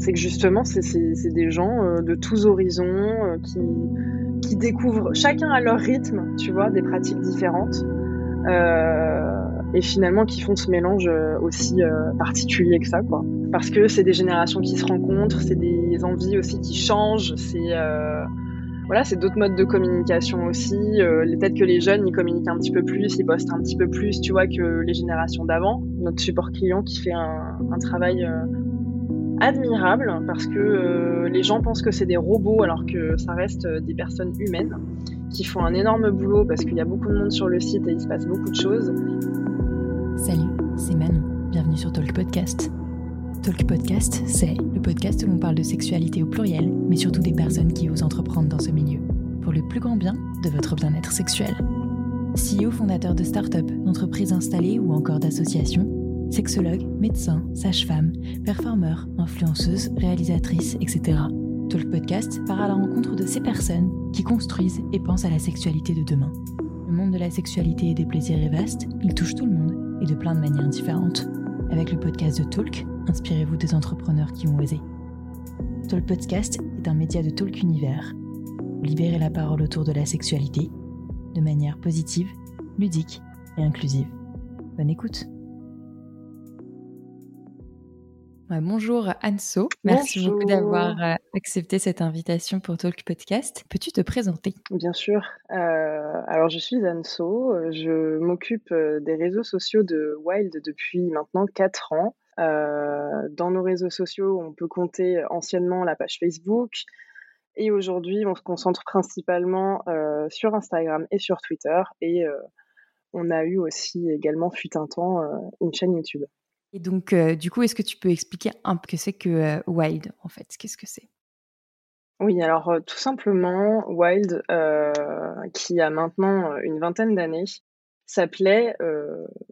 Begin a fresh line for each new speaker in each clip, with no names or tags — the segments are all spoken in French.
C'est que justement, c'est des gens de tous horizons qui, qui découvrent chacun à leur rythme, tu vois, des pratiques différentes. et finalement qui font ce mélange aussi particulier que ça, quoi. Parce que c'est des générations qui se rencontrent, c'est des envies aussi qui changent, c'est voilà, c'est d'autres modes de communication aussi. Euh, peut-être que les jeunes, ils communiquent un petit peu plus, ils postent un petit peu plus, tu vois, que les générations d'avant. Notre support client qui fait un, travail euh, admirable parce que euh, les gens pensent que c'est des robots alors que ça reste des personnes humaines qui font un énorme boulot parce qu'il y a beaucoup de monde sur le site et il se passe beaucoup de choses.
Salut, c'est Manon. Bienvenue sur Talk Podcast. Talk Podcast, c'est le podcast où l'on parle de sexualité au pluriel, mais surtout des personnes qui osent entreprendre dans ce milieu, pour le plus grand bien de votre bien-être sexuel. CEO fondateur de start-up, d'entreprises installées ou encore d'associations, sexologue, médecin, sage-femme, performeur, influenceuse, réalisatrice, etc. Talk Podcast part à la rencontre de ces personnes qui construisent et pensent à la sexualité de demain. Le monde de la sexualité et des plaisirs est vaste, il touche tout le monde et de plein de manières différentes. Avec le podcast de Talk, inspirez-vous des entrepreneurs qui ont osé. Talk Podcast est un média de Talk Univers. Libérez la parole autour de la sexualité de manière positive, ludique et inclusive. Bonne écoute. Bonjour Anso, merci beaucoup d'avoir euh, accepté cette invitation pour Talk Podcast. Peux-tu te présenter?
Bien sûr. Euh, alors je suis Anso, je m'occupe euh, des réseaux sociaux de Wild depuis maintenant 4 ans. Euh, dans nos réseaux sociaux, on peut compter anciennement la page Facebook. Et aujourd'hui, on se concentre principalement euh, sur Instagram et sur Twitter. Et on a eu aussi également, fut un temps, une chaîne YouTube.
Et donc, du coup, est-ce que tu peux expliquer un peu ce que c'est que Wild, en fait? Qu'est-ce que c'est?
Oui, alors tout simplement, Wild, qui a maintenant une vingtaine d'années, s'appelait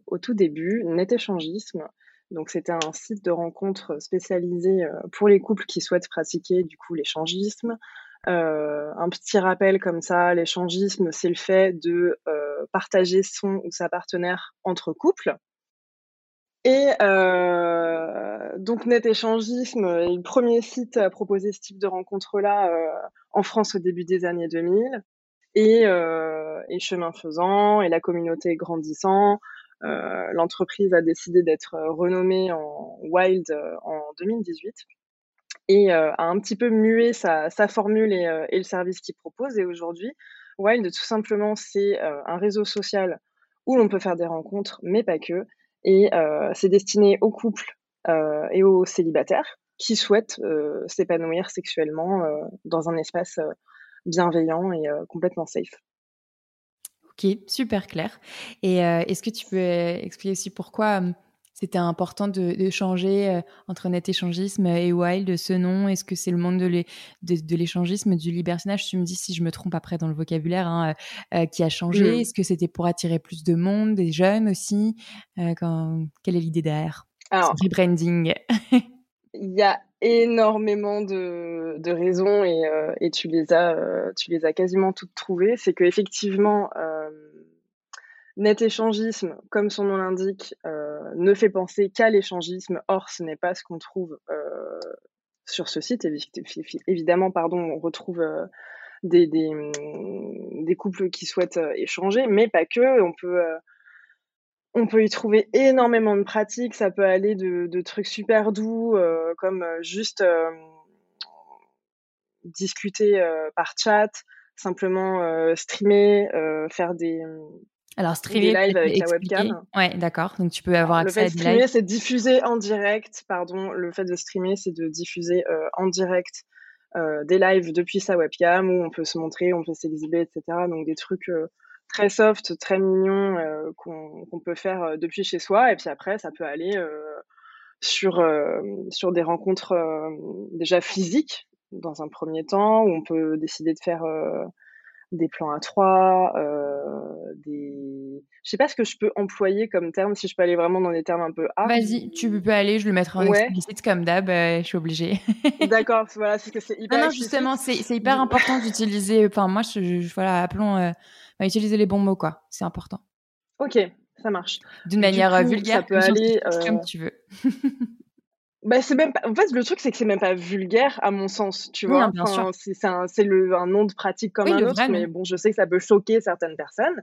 au tout début Net Échangisme. Donc c'était un site de rencontre spécialisé euh, pour les couples qui souhaitent pratiquer du coup l'échangisme. Euh, un petit rappel comme ça, l'échangisme, c'est le fait de euh, partager son ou sa partenaire entre couples. Et donc Net Échangisme est le premier site à proposer ce type de rencontre-là en France au début des années 2000. Et, et chemin faisant, et la communauté grandissant, euh, l'entreprise a décidé d'être euh, renommée en Wild euh, en 2018 et a un petit peu mué sa, formule et, le service qu'il propose. Et aujourd'hui, Wild, tout simplement, c'est un réseau social où l'on peut faire des rencontres, mais pas que. Et c'est destiné aux couples et aux célibataires qui souhaitent s'épanouir sexuellement dans un espace bienveillant et complètement safe.
Ok, super clair. Et euh, est-ce que tu peux euh, expliquer aussi pourquoi euh, c'était important de, changer entre net échangisme et wild ce nom? Est-ce que c'est le monde de l'échangisme, du libertinage? Tu me dis si je me trompe après dans le vocabulaire hein, qui a changé. Mmh. Est-ce que c'était pour attirer plus de monde, des jeunes aussi? Quand... Quelle est l'idée derrière? Alors, rebranding.
Il y a énormément de, de raisons et, euh, et, tu, les as, euh, tu les as quasiment toutes trouvées. C'est qu'effectivement, euh, net échangisme, comme son nom l'indique, euh, ne fait penser qu'à l'échangisme. Or, ce n'est pas ce qu'on trouve sur ce site. Évidemment, pardon, on retrouve des, des, des, couples qui souhaitent échanger, mais pas que. On peut y trouver énormément de pratiques. Ça peut aller de, trucs super doux, euh, comme euh, juste euh, discuter par chat, simplement streamer, faire des,
alors, streamer,
lives avec la webcam.
Ouais, d'accord. Donc, tu peux avoir accès
le fait de streamer, c'est diffuser en direct. Pardon, le fait de streamer, c'est de diffuser en direct des lives depuis sa webcam où on peut se montrer, on peut s'exhiber, etc. Donc, des trucs très soft, très mignon euh, qu'on peut faire euh, depuis chez soi. Et puis après, ça peut aller euh, sur, sur des rencontres déjà physiques dans un premier temps, où on peut décider de faire des plans à trois, des... Je sais pas ce que je peux employer comme terme, si je peux aller vraiment dans des termes un peu
hard. Vas-y, tu peux aller, je le mettrai en explicite comme d'hab, je suis obligée.
D'accord, voilà, c'est que c'est hyper
Non, non justement, c'est hyper important d'utiliser, enfin moi, je, voilà, appelons utiliser les bons mots, quoi. C'est important.
Ok, ça marche.
D'une manière euh, vulgaire, ça peut aller comme euh, tu veux.
Bah, c'est même pas en fait, le truc, c'est que c'est même pas vulgaire à mon sens, tu vois?
bien sûr.
c'est un c'est le un nom de pratique comme un autre, mais bon, je sais que ça peut choquer certaines personnes.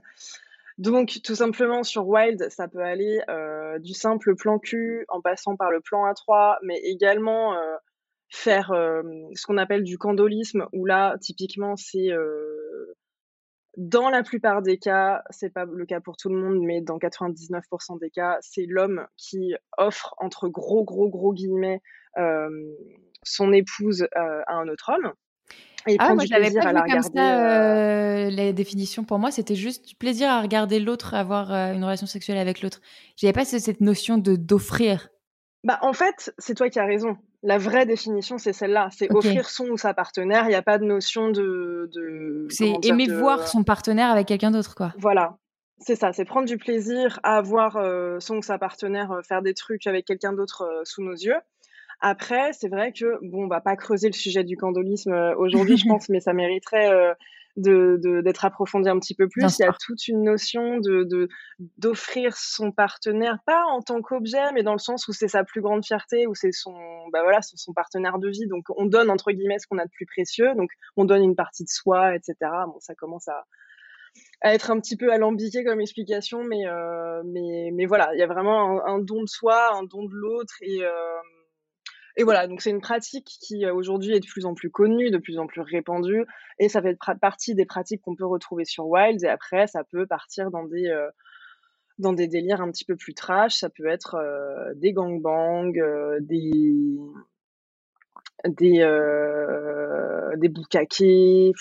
Donc tout simplement sur Wild, ça peut aller, euh, du simple plan Q en passant par le plan A3, mais également, euh, faire, ce qu'on appelle du candolisme où là, typiquement, c'est, dans la plupart des cas, c'est pas le cas pour tout le monde, mais dans 99% des cas, c'est l'homme qui offre entre gros, gros, gros guillemets, son épouse, à un autre homme
et ah, moi, du plaisir pas à la comme ça, les définitions pour moi, c'était juste du plaisir à regarder l'autre, avoir, une relation sexuelle avec l'autre. J'avais pas cette notion de d'offrir.
Bah, en fait, c'est toi qui as raison. La vraie définition, c'est celle-là. C'est offrir son ou sa partenaire. Il n'y a pas de notion de.
c'est aimer voir son partenaire avec quelqu'un d'autre, quoi.
Voilà. C'est ça. C'est prendre du plaisir à voir euh, son ou sa partenaire euh, faire des trucs avec quelqu'un d'autre euh, sous nos yeux. Après, c'est vrai que, bon, on va pas creuser le sujet du candolisme aujourd'hui, je pense, mais ça mériterait de, d'être approfondi un petit peu plus. Il y a toute une notion de, d'offrir son partenaire, pas en tant qu'objet, mais dans le sens où c'est sa plus grande fierté, où c'est son, bah voilà, son, partenaire de vie. Donc, on donne, entre guillemets, ce qu'on a de plus précieux. Donc, on donne une partie de soi, etc. Bon, ça commence à, à être un petit peu alambiqué comme explication, mais, euh, mais, mais voilà, il y a vraiment un, don de soi, un don de l'autre et, euh, et voilà, donc c'est une pratique qui euh, aujourd'hui est de plus en plus connue, de plus en plus répandue, et ça fait partie des pratiques qu'on peut retrouver sur Wild. Et après, ça peut partir dans des euh, dans des délires un petit peu plus trash. Ça peut être euh, des gangbangs, des des des boukakés,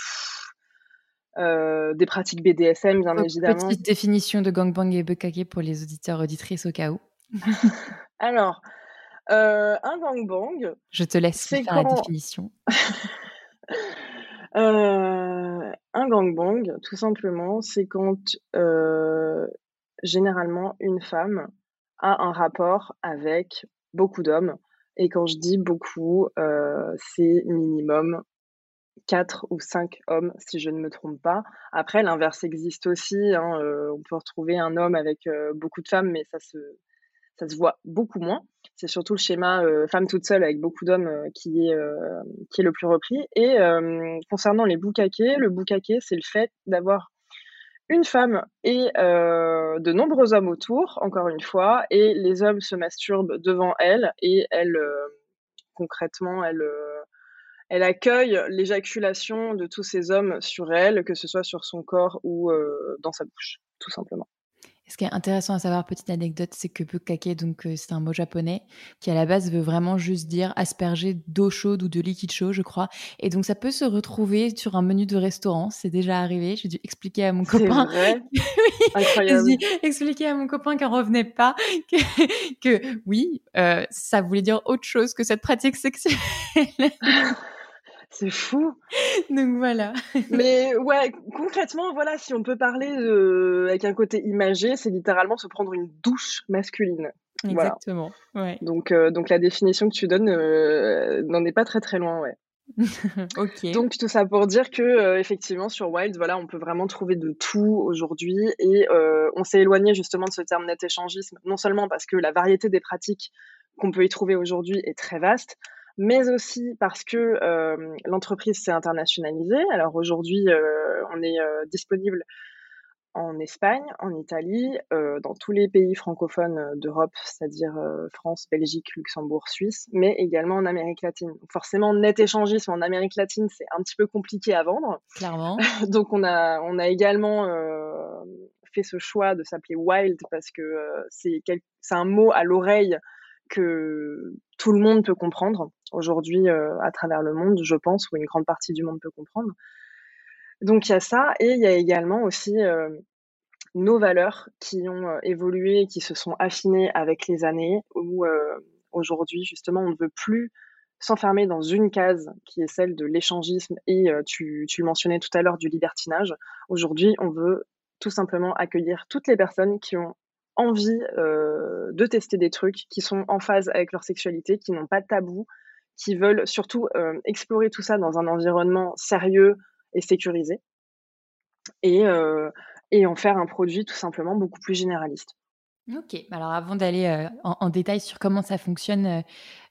des pratiques BDSM, bien évidemment.
Petite définition de gangbang et bukake pour les auditeurs auditrices au cas où.
Alors, euh, un gangbang.
Je te laisse faire la définition.
Euh, un gangbang, tout simplement, c'est quand euh, généralement une femme a un rapport avec beaucoup d'hommes. Et quand je dis beaucoup, c'est minimum 4 ou 5 hommes, si je ne me trompe pas. Après, l'inverse existe aussi. Hein, on peut retrouver un homme avec beaucoup de femmes, mais ça se, ça se voit beaucoup moins. C'est surtout le schéma euh, femme toute seule avec beaucoup d'hommes euh, qui, est, euh, qui est le plus repris. Et concernant les boucaquets, le boucaquet, c'est le fait d'avoir une femme et de nombreux hommes autour, encore une fois, et les hommes se masturbent devant elle et elle, concrètement, elle, elle accueille l'éjaculation de tous ces hommes sur elle, que ce soit sur son corps ou dans sa bouche, tout simplement.
Ce qui est intéressant à savoir, petite anecdote, c'est que bukake, donc euh, c'est un mot japonais qui à la base veut vraiment juste dire asperger d'eau chaude ou de liquide chaud, je crois. Et donc ça peut se retrouver sur un menu de restaurant. C'est déjà arrivé. J'ai dû expliquer à mon copain.
Vrai? Oui, Incroyable.
Dû expliquer à mon copain qu'en revenait pas que, que oui, euh, ça voulait dire autre chose que cette pratique sexuelle.
C'est fou.
Donc voilà.
Mais ouais, concrètement, voilà, si on peut parler avec un côté imagé, c'est littéralement se prendre une douche masculine.
Exactement. Ouais.
Donc, euh, donc la définition que tu donnes euh, n'en est pas très très loin, ouais.
ok.
Donc tout ça pour dire que euh, effectivement sur Wild, voilà, on peut vraiment trouver de tout aujourd'hui et on s'est éloigné justement de ce terme net échangisme, non seulement parce que la variété des pratiques qu'on peut y trouver aujourd'hui est très vaste, mais aussi parce que l'entreprise s'est internationalisée. Alors aujourd'hui, on est disponible en Espagne, en Italie, dans tous les pays francophones d'Europe, c'est-à-dire France, Belgique, Luxembourg, Suisse, mais également en Amérique latine. Donc forcément, net échangisme en Amérique latine, c'est un petit peu compliqué à vendre.
Clairement.
Donc on a, on a également fait ce choix de s'appeler Wild parce que c'est un mot à l'oreille que tout le monde peut comprendre aujourd'hui euh, à travers le monde, je pense, ou une grande partie du monde peut comprendre. Donc il y a ça, et il y a également aussi euh, nos valeurs qui ont euh, évolué, qui se sont affinées avec les années, où aujourd'hui justement on ne veut plus s'enfermer dans une case qui est celle de l'échangisme et tu, tu le mentionnais tout à l'heure du libertinage. Aujourd'hui on veut tout simplement accueillir toutes les personnes qui ont envie euh, de tester des trucs, qui sont en phase avec leur sexualité, qui n'ont pas de tabou, qui veulent surtout euh, explorer tout ça dans un environnement sérieux et sécurisé, euh, et en faire un produit tout simplement beaucoup plus généraliste.
Ok, alors avant d'aller en, détail sur comment ça fonctionne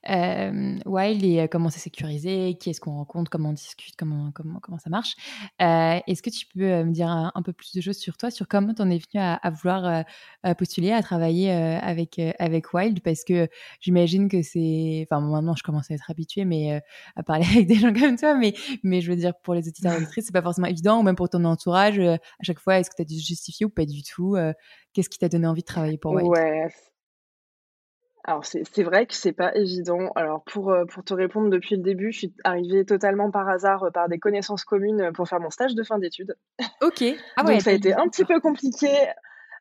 Wild et comment c'est sécurisé, qui est-ce qu'on rencontre, comment on discute, comment, comment, comment ça marche. est-ce que tu peux me dire un, peu plus de choses sur toi, sur comment tu en es venu à, à vouloir postuler, à travailler avec, avec Wild? Parce que j'imagine que c'est. Enfin, maintenant, je commence à être habituée mais, à parler avec des gens comme toi, mais, mais je veux dire, pour les auditeurs auditrices, c'est pas forcément évident, ou même pour ton entourage, à chaque fois, est-ce que tu as dû justifier ou pas du tout Qu'est-ce qui t'a donné envie de travailler pour Wild?
Ouais. Alors c'est vrai que c'est pas évident. Alors pour, pour te répondre depuis le début, je suis arrivée totalement par hasard, par des connaissances communes, pour faire mon stage de fin d'études.
OK.
Ah Donc ça a été un petit peu compliqué.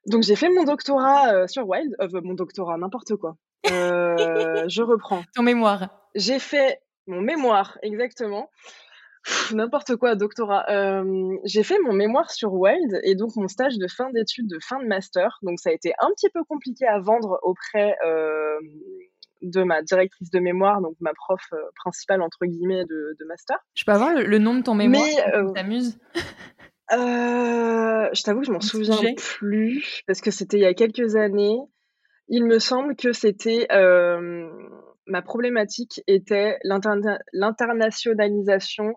Donc j'ai fait mon doctorat, sur Wild, mon doctorat, n'importe quoi. je reprends.
Ton mémoire.
J'ai fait mon mémoire, exactement. N'importe quoi, doctorat. j'ai fait mon mémoire sur Wild et donc mon stage de fin d'études, de fin de master. Donc ça a été un petit peu compliqué à vendre auprès de ma directrice de mémoire, donc ma prof principale entre guillemets de, master.
Je peux avoir le, nom de ton mémoire Mais, t'amuses
euh, je t'avoue que je m'en souviens plus parce que c'était il y a quelques années. Il me semble que c'était ma problématique était l'internationalisation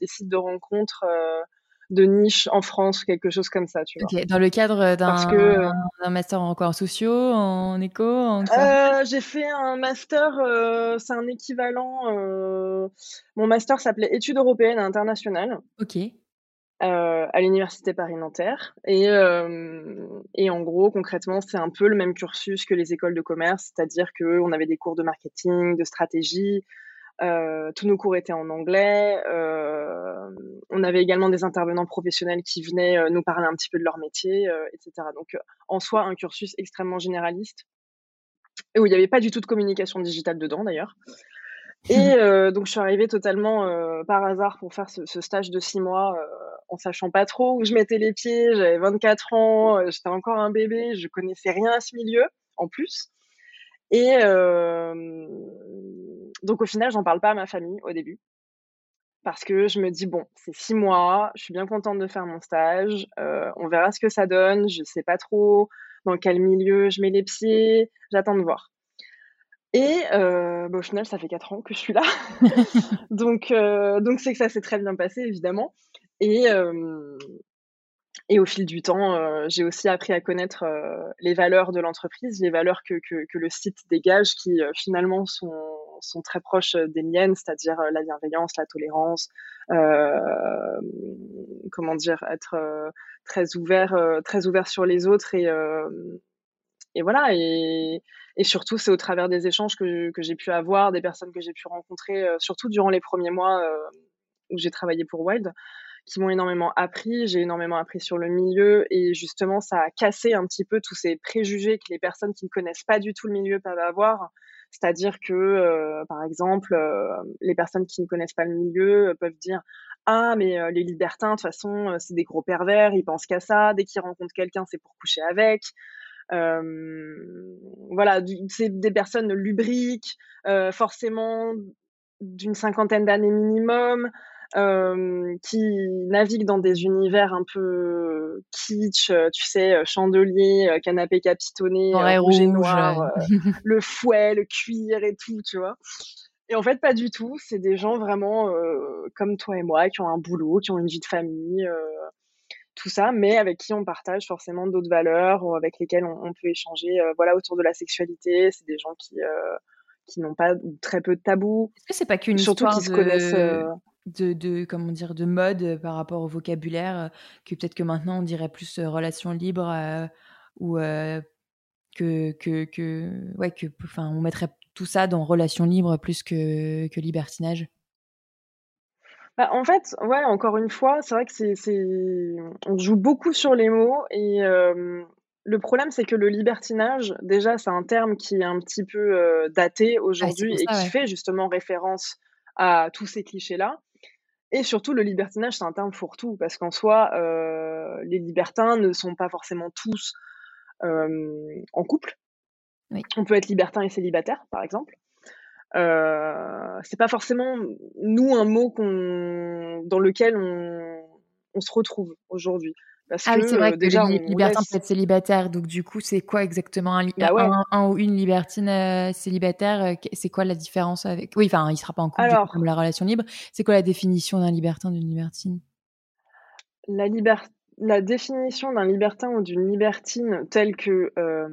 des sites de rencontres de niche en France, quelque chose comme ça, tu vois.
Dans le cadre d'un master en En sociaux, en éco
euh, J'ai fait un master, c'est un équivalent. mon master s'appelait études européennes et internationales.
Ok.
Euh, à l'université Paris-Nanterre. Et, euh, et en gros, concrètement, c'est un peu le même cursus que les écoles de commerce, c'est-à-dire qu'on avait des cours de marketing, de stratégie, euh, tous nos cours étaient en anglais. On avait également des intervenants professionnels qui venaient nous parler un petit peu de leur métier, etc. Donc, en soi, un cursus extrêmement généraliste et où il n'y avait pas du tout de communication digitale dedans, d'ailleurs. Et donc, je suis arrivée totalement par hasard pour faire ce, ce stage de six mois en sachant pas trop où je mettais les pieds. J'avais 24 ans, euh, j'étais encore un bébé, je connaissais rien à ce milieu en plus. Et euh, donc au final, j'en parle pas à ma famille au début. Parce que je me dis, bon, c'est six mois, je suis bien contente de faire mon stage, euh, on verra ce que ça donne, je sais pas trop dans quel milieu je mets les pieds, j'attends de voir. Et bah, au final, ça fait quatre ans que je suis là. donc, donc c'est que ça s'est très bien passé, évidemment. Et, et au fil du temps, j'ai aussi appris à connaître les valeurs de l'entreprise, les valeurs que, que, le site dégage, qui finalement sont, sont très proches des miennes, c'est-à-dire la bienveillance, la tolérance, comment dire, être très ouvert, très ouvert sur les autres et et voilà. Et, et surtout, c'est au travers des échanges que, que j'ai pu avoir, des personnes que j'ai pu rencontrer, surtout durant les premiers mois où j'ai travaillé pour Wild, qui m'ont énormément appris. J'ai énormément appris sur le milieu et justement, ça a cassé un petit peu tous ces préjugés que les personnes qui ne connaissent pas du tout le milieu peuvent avoir. C'est-à-dire que, euh, par exemple, euh, les personnes qui ne connaissent pas le milieu euh, peuvent dire ah mais les libertins de toute façon c'est des gros pervers, ils pensent qu'à ça. Dès qu'ils rencontrent quelqu'un, c'est pour coucher avec. voilà, c'est des personnes lubriques, forcément d'une cinquantaine d'années minimum, euh, qui navigue dans des univers un peu kitsch, euh, tu sais, euh, chandelier, euh, canapé capitonné, rouge, et noir, le fouet, le cuir et tout, tu vois. Et en fait, pas du tout. C'est des gens vraiment comme toi et moi, qui ont un boulot, qui ont une vie de famille, tout ça, mais avec qui on partage forcément d'autres valeurs, ou avec lesquelles on, on peut échanger, voilà, autour de la sexualité. C'est des gens qui qui n'ont pas très peu de tabous.
Est-ce que c'est pas qu'une histoire qui se connaissent de, comment dire de mode euh, par rapport au vocabulaire euh, que peut-être que maintenant on dirait plus euh, relation libre ou que que que ouais que enfin on mettrait tout ça dans relation libre plus que que libertinage
bah, en fait, ouais, encore une fois, c'est vrai que c'est, on joue beaucoup sur les mots et le problème, c'est que le libertinage, déjà, c'est un terme qui est un petit peu daté ah, aujourd'hui et qui fait justement référence à tous ces clichés-là. Et surtout, le libertinage, c'est un terme fourre-tout, parce qu'en soi, euh, les libertins ne sont pas forcément tous euh, en couple. On peut être libertin et célibataire, par exemple. Euh, c'est pas forcément, nous, un mot qu'on, dans lequel on, on se retrouve aujourd'hui.
Ah oui, c'est vrai que déjà, les libertins peuvent être célibataires. Donc, du coup, c'est quoi exactement un, bah un, ou une libertine euh, célibataire C'est quoi la différence avec Oui, enfin, il sera pas en couple comme la relation libre. C'est quoi la définition d'un libertin, d'une libertine?
La, la définition d'un libertin ou d'une libertine telle que euh,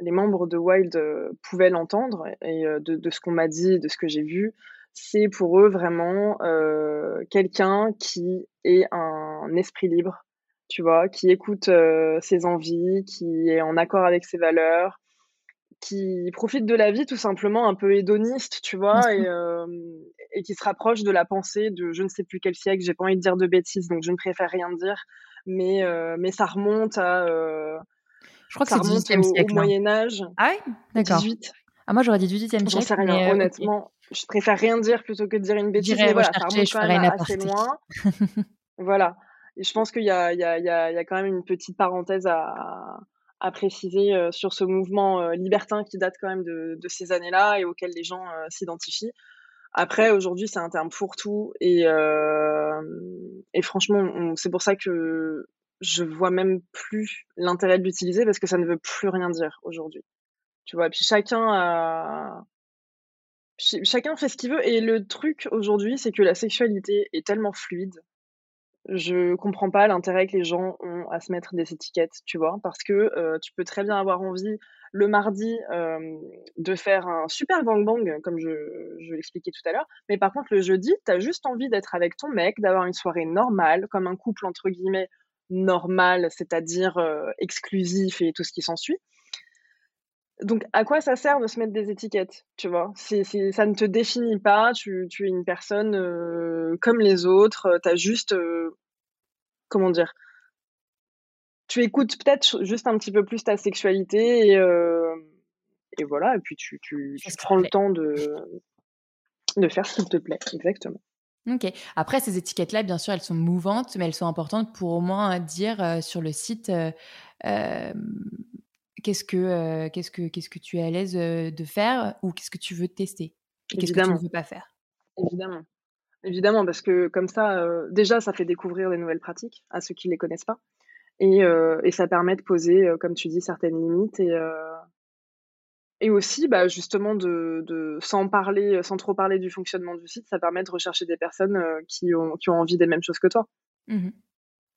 les membres de Wild pouvaient l'entendre et de, de, ce qu'on m'a dit, de ce que j'ai vu, c'est pour eux vraiment quelqu'un qui est un esprit libre tu vois, qui écoute ses envies, qui est en accord avec ses valeurs, qui profite de la vie tout simplement un peu hédoniste, tu vois, et, et, qui se rapproche de la pensée de je ne sais plus quel siècle, j'ai pas envie de dire de bêtises, donc je ne préfère rien dire, mais, mais ça remonte à...
je crois que c'est au, siècle,
au hein. Moyen Âge.
Ah oui D'accord. Ah, moi j'aurais dit 18e siècle.
Sais rien, honnêtement. Je préfère rien dire plutôt que de dire une bêtise, mais voilà, ça remonte quand même assez loin. voilà. Et je pense qu'il y a, quand même une petite parenthèse à, préciser euh, sur ce mouvement euh, libertin qui date quand même de, ces années-là et auquel les gens euh, s'identifient. Après, aujourd'hui, c'est un terme fourre-tout et, et franchement, c'est pour ça que je vois même plus l'intérêt de l'utiliser parce que ça ne veut plus rien dire aujourd'hui. Tu vois, et puis. Chacun fait ce qu'il veut et le truc aujourd'hui, c'est que la sexualité est tellement fluide je comprends pas l'intérêt que les gens ont à se mettre des étiquettes, tu vois, parce que tu peux très bien avoir envie le mardi de faire un super gangbang, comme je, je l'expliquais tout à l'heure, mais par contre le jeudi, tu as juste envie d'être avec ton mec, d'avoir une soirée normale, comme un couple entre guillemets normal, c'est-à-dire exclusif et tout ce qui s'ensuit. Donc, à quoi ça sert de se mettre des étiquettes, tu vois? C'est, Ça ne te définit pas, tu, tu es une personne euh, comme les autres, euh, tu as juste... Euh, comment dire? Tu écoutes peut-être juste un petit peu plus ta sexualité et, et voilà, et puis tu, tu, tu prends le temps de, de faire ce qui te plaît, exactement.
Ok. Après, ces étiquettes-là, bien sûr, elles sont mouvantes, mais elles sont importantes pour au moins dire sur le site qu'est-ce que, euh, qu'est-ce que, qu'est-ce que tu es à l'aise euh, de faire ou qu'est-ce que tu veux tester et qu'est-ce que tu ne veux pas faire?
Évidemment. Évidemment, parce que comme ça, euh, déjà, ça fait découvrir des nouvelles pratiques à ceux qui ne les connaissent pas. Et, et, ça permet de poser, comme tu dis, certaines limites. Et, et aussi, bah, justement, de, de, sans, parler, sans trop parler du fonctionnement du site, ça permet de rechercher des personnes qui, ont, qui ont envie des mêmes choses que toi.
Mmh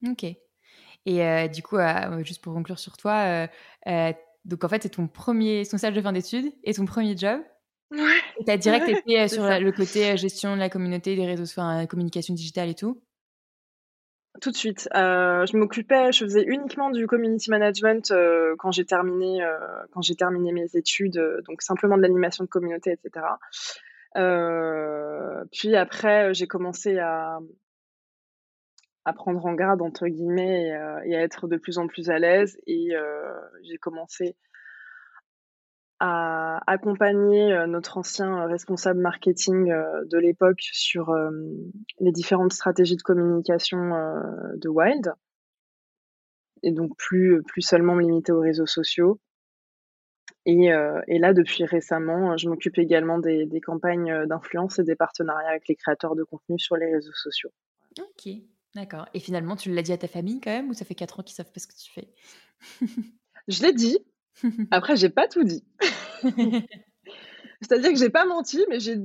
ok. Et du coup, juste pour conclure sur toi, donc en fait, c'est ton premier, ton stage de fin d'études et ton premier job.
Ouais.
Tu as direct été sur le côté gestion de la communauté, des réseaux, enfin, communication digitale et tout?
Tout de suite. je m'occupais, je faisais uniquement du community management quand j'ai terminé, quand j'ai terminé mes études, donc simplement de l'animation de communauté, etc. puis après, j'ai commencé à, à prendre en garde entre guillemets euh, et, à être de plus en plus à l'aise. Et euh, j'ai commencé à accompagner euh, notre ancien responsable marketing de l'époque sur les différentes stratégies de communication de Wild. Et donc plus plus seulement me limiter aux réseaux sociaux. Et, là depuis récemment je m'occupe également des, des campagnes d'influence et des partenariats avec les créateurs de contenu sur les réseaux sociaux.
Ok, D'accord. Et finalement, tu l'as dit à ta famille quand même ou ça fait 4 ans qu'ils savent pas ce que tu fais?
Je l'ai dit. Après, j'ai pas tout dit. C'est-à-dire que j'ai pas menti, mais j'ai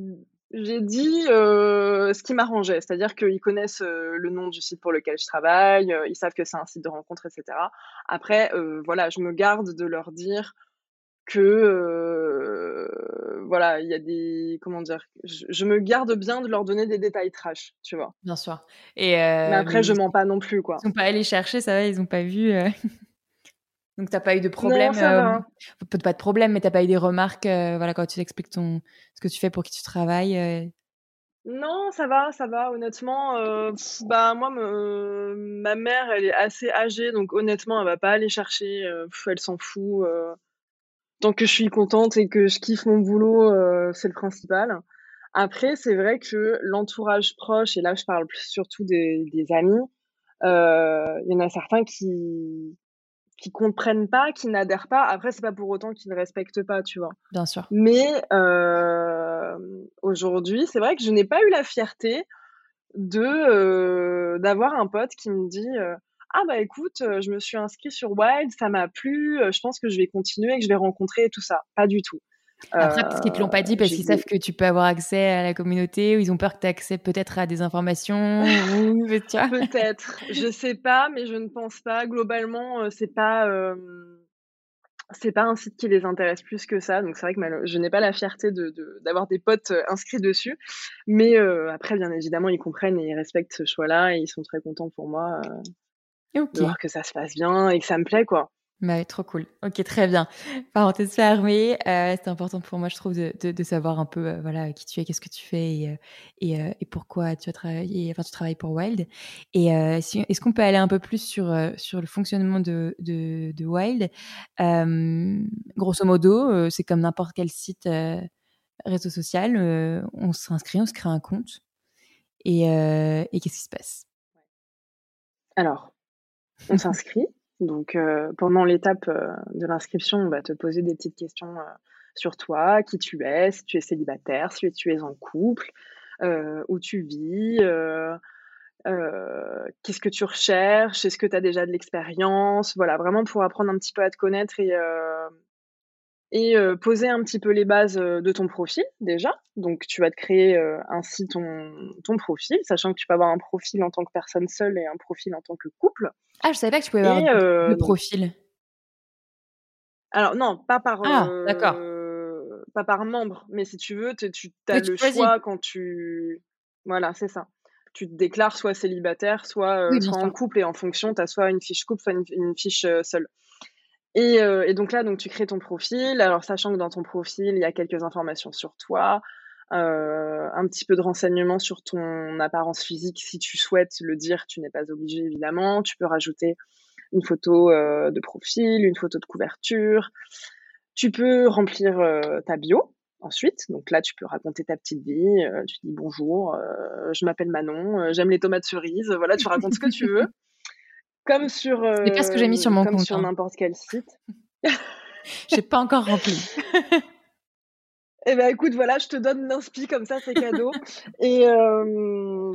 j'ai dit euh, ce qui m'arrangeait. C'est-à-dire qu'ils connaissent euh, le nom du site pour lequel je travaille, euh, ils savent que c'est un site de rencontre, etc. Après, voilà, je me garde de leur dire que voilà, il y a des comment dire, je, me garde bien de leur donner des détails trash, tu vois.
Bien sûr. Et
mais après, je mens pas non plus, quoi.
Ils sont pas allés chercher, ça va, ils ont pas vu. Donc t'as pas eu de problème. Non, ça va. Peut-être pas de problème, mais t'as pas eu des remarques, voilà, quand tu expliques ton ce que tu fais pour qui tu travailles.
Non, ça va, ça va. Honnêtement, bah moi, ma mère, elle est assez âgée, donc honnêtement, elle va pas aller chercher. elle s'en fout tant que je suis contente et que je kiffe mon boulot, euh, c'est le principal. Après, c'est vrai que l'entourage proche, et là je parle surtout des, des amis, euh, il y en a certains qui qui comprennent pas, qui n'adhèrent pas. Après, c'est pas pour autant qu'ils ne respectent pas, tu vois.
Bien sûr.
Mais euh, aujourd'hui, c'est vrai que je n'ai pas eu la fierté de d'avoir un pote qui me dit ah bah écoute, je me suis inscrit sur Wild, ça m'a plu, je pense que je vais continuer et que je vais rencontrer tout ça. Pas du tout.
Après, parce qu'ils te l'ont pas dit, parce qu'ils savent que tu peux avoir accès à la communauté, ou ils ont peur que tu accès peut-être à des informations, ou
Peut-être, je sais pas, mais je ne pense pas. Globalement, c'est pas c'est pas un site qui les intéresse plus que ça. Donc c'est vrai que je n'ai pas la fierté de, d'avoir des potes euh, inscrits dessus. Mais euh, après, bien évidemment, ils comprennent et ils respectent ce choix-là et ils sont très contents pour moi de voir que ça se passe bien et que ça me plaît, quoi.
Bah, trop cool. Ok, très bien. Parenthèse fermée. Euh, c'est important pour moi, je trouve, de, de, de savoir un peu euh, voilà, qui tu es, qu'est-ce que tu fais et, euh, et, euh, et, pourquoi tu as travaillé, enfin, tu travailles pour Wild. Et si, est-ce qu'on peut aller un peu plus sur, sur le fonctionnement de, de, de Wild? Grosso modo, c'est comme n'importe quel site réseau social. on s'inscrit, on se crée un compte. Et, et qu'est-ce qui se passe?
Alors, on s'inscrit. Donc, euh, pendant l'étape euh, de l'inscription, on va te poser des petites questions euh, sur toi, qui tu es, si tu es célibataire, si tu es en couple, où tu vis, qu'est-ce que tu recherches, est-ce que tu as déjà de l'expérience, voilà, vraiment pour apprendre un petit peu à te connaître et, et poser un petit peu les bases de ton profil déjà. Donc, tu vas te créer ainsi ton, ton profil, sachant que tu peux avoir un profil en tant que personne seule et un profil en tant que couple.
Ah, je savais pas que tu pouvais avoir deux profils.
Alors non, pas par
ah, d'accord.
pas par membre, mais si tu veux, tu as le choix quand tu voilà, c'est ça. Tu te déclares soit célibataire, soit, en couple et en fonction, tu as soit une fiche couple, soit une fiche seule. Et, euh, et, donc là, donc tu crées ton profil. Alors sachant que dans ton profil, il y a quelques informations sur toi, euh, un petit peu de renseignements sur ton apparence physique. Si tu souhaites le dire, tu n'es pas obligé évidemment. Tu peux rajouter une photo euh, de profil, une photo de couverture. Tu peux remplir ta bio. Ensuite, donc là, tu peux raconter ta petite vie. Tu dis bonjour, je m'appelle Manon, j'aime les tomates cerises. Voilà, tu racontes ce que tu veux. Comme sur.
Euh, c'est pas ce que j'ai mis sur mon
comme
compte.
sur
hein.
n'importe quel site.
j'ai pas encore rempli.
Eh ben écoute, voilà, je te donne l'inspi comme ça, c'est cadeau. et, euh,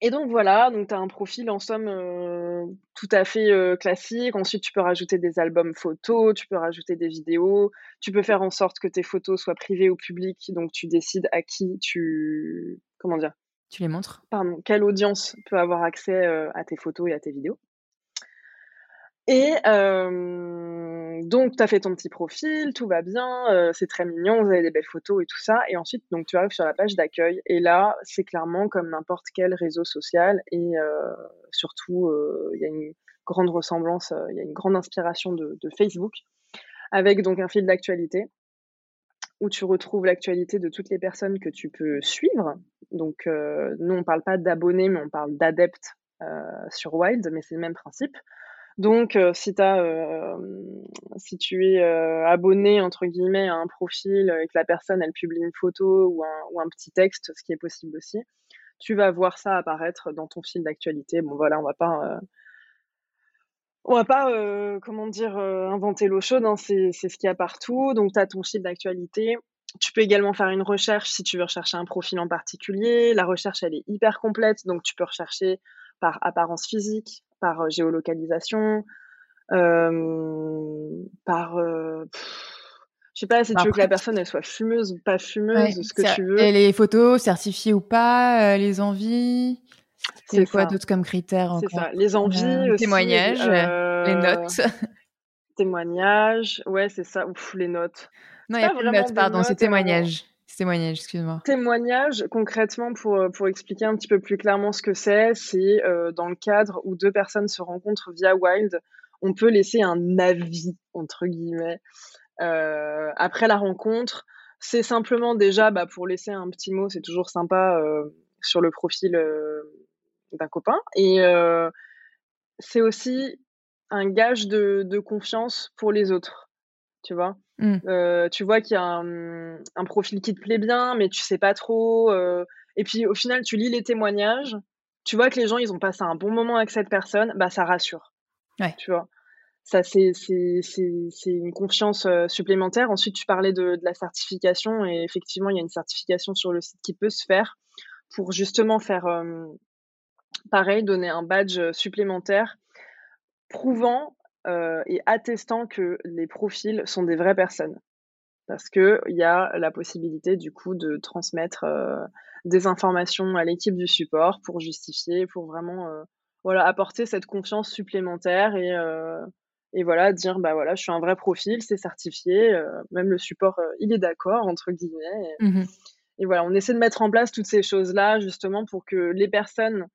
et donc voilà, donc tu as un profil en somme euh, tout à fait euh, classique. Ensuite, tu peux rajouter des albums photos, tu peux rajouter des vidéos, tu peux faire en sorte que tes photos soient privées ou publiques. Donc tu décides à qui tu. Comment dire?
Tu les montres?
Pardon, quelle audience peut avoir accès à tes photos et à tes vidéos. Et euh, donc, tu as fait ton petit profil, tout va bien, euh, c'est très mignon, vous avez des belles photos et tout ça. Et ensuite, donc, tu arrives sur la page d'accueil. Et là, c'est clairement comme n'importe quel réseau social. Et euh, surtout, il y a une grande ressemblance, il y a une grande inspiration de, de, Facebook, avec donc un fil d'actualité où tu retrouves l'actualité de toutes les personnes que tu peux suivre. Donc, nous, on parle pas d'abonnés, mais on parle d'adeptes sur Wild, mais c'est le même principe. Donc, euh, si, as, euh, si tu es euh, abonné, entre guillemets, à un profil et que la personne, elle publie une photo ou un, petit texte, ce qui est possible aussi, tu vas voir ça apparaître dans ton fil d'actualité. Bon, voilà, on va pas... on va pas, comment dire, inventer l'eau chaude, hein, c'est ce qu'il y a partout. Donc, tu as ton fil d'actualité. Tu peux également faire une recherche si tu veux rechercher un profil en particulier. La recherche, elle est hyper complète, donc tu peux rechercher par apparence physique, par euh, géolocalisation, euh, par euh, je sais pas si tu veux que la personne elle soit fumeuse ou pas fumeuse, ce que tu veux.
Et les photos certifiées ou pas, les envies. C'est quoi d'autre comme critères
C'est ça, les envies, aussi,
témoignages, les notes.
Témoignages, ouais, c'est ça. Ouf, les notes.
Non, il n'y a pas de notes, pardon, c'est témoignages. Témoignage, excuse-moi.
Témoignage, concrètement, pour, euh, pour expliquer un petit peu plus clairement ce que c'est, c'est euh, dans le cadre où deux personnes se rencontrent via Wild, on peut laisser un avis, entre guillemets, euh, après la rencontre. C'est simplement déjà bah, pour laisser un petit mot, c'est toujours sympa sur le profil d'un copain. Et c'est aussi un gage de, de confiance pour les autres, tu vois? Mmh. Euh, tu vois qu'il y a un, un, profil qui te plaît bien, mais tu sais pas trop. Euh, et puis au final, tu lis les témoignages, tu vois que les gens ils ont passé un bon moment avec cette personne, bah ça rassure.
Ouais.
Tu vois? Ça c'est une confiance euh, supplémentaire. Ensuite, tu parlais de, de la certification et effectivement, il y a une certification sur le site qui peut se faire pour justement faire euh, pareil, donner un badge supplémentaire prouvant et attestant que les profils sont des vraies personnes. Parce qu'il y a la possibilité du coup de transmettre des informations à l'équipe du support pour justifier, pour vraiment voilà, apporter cette confiance supplémentaire et, et voilà, dire bah voilà, je suis un vrai profil, c'est certifié, même le support, il est d'accord, entre guillemets.
Mmh
et voilà, on essaie de mettre en place toutes ces choses-là, justement, pour que les personnes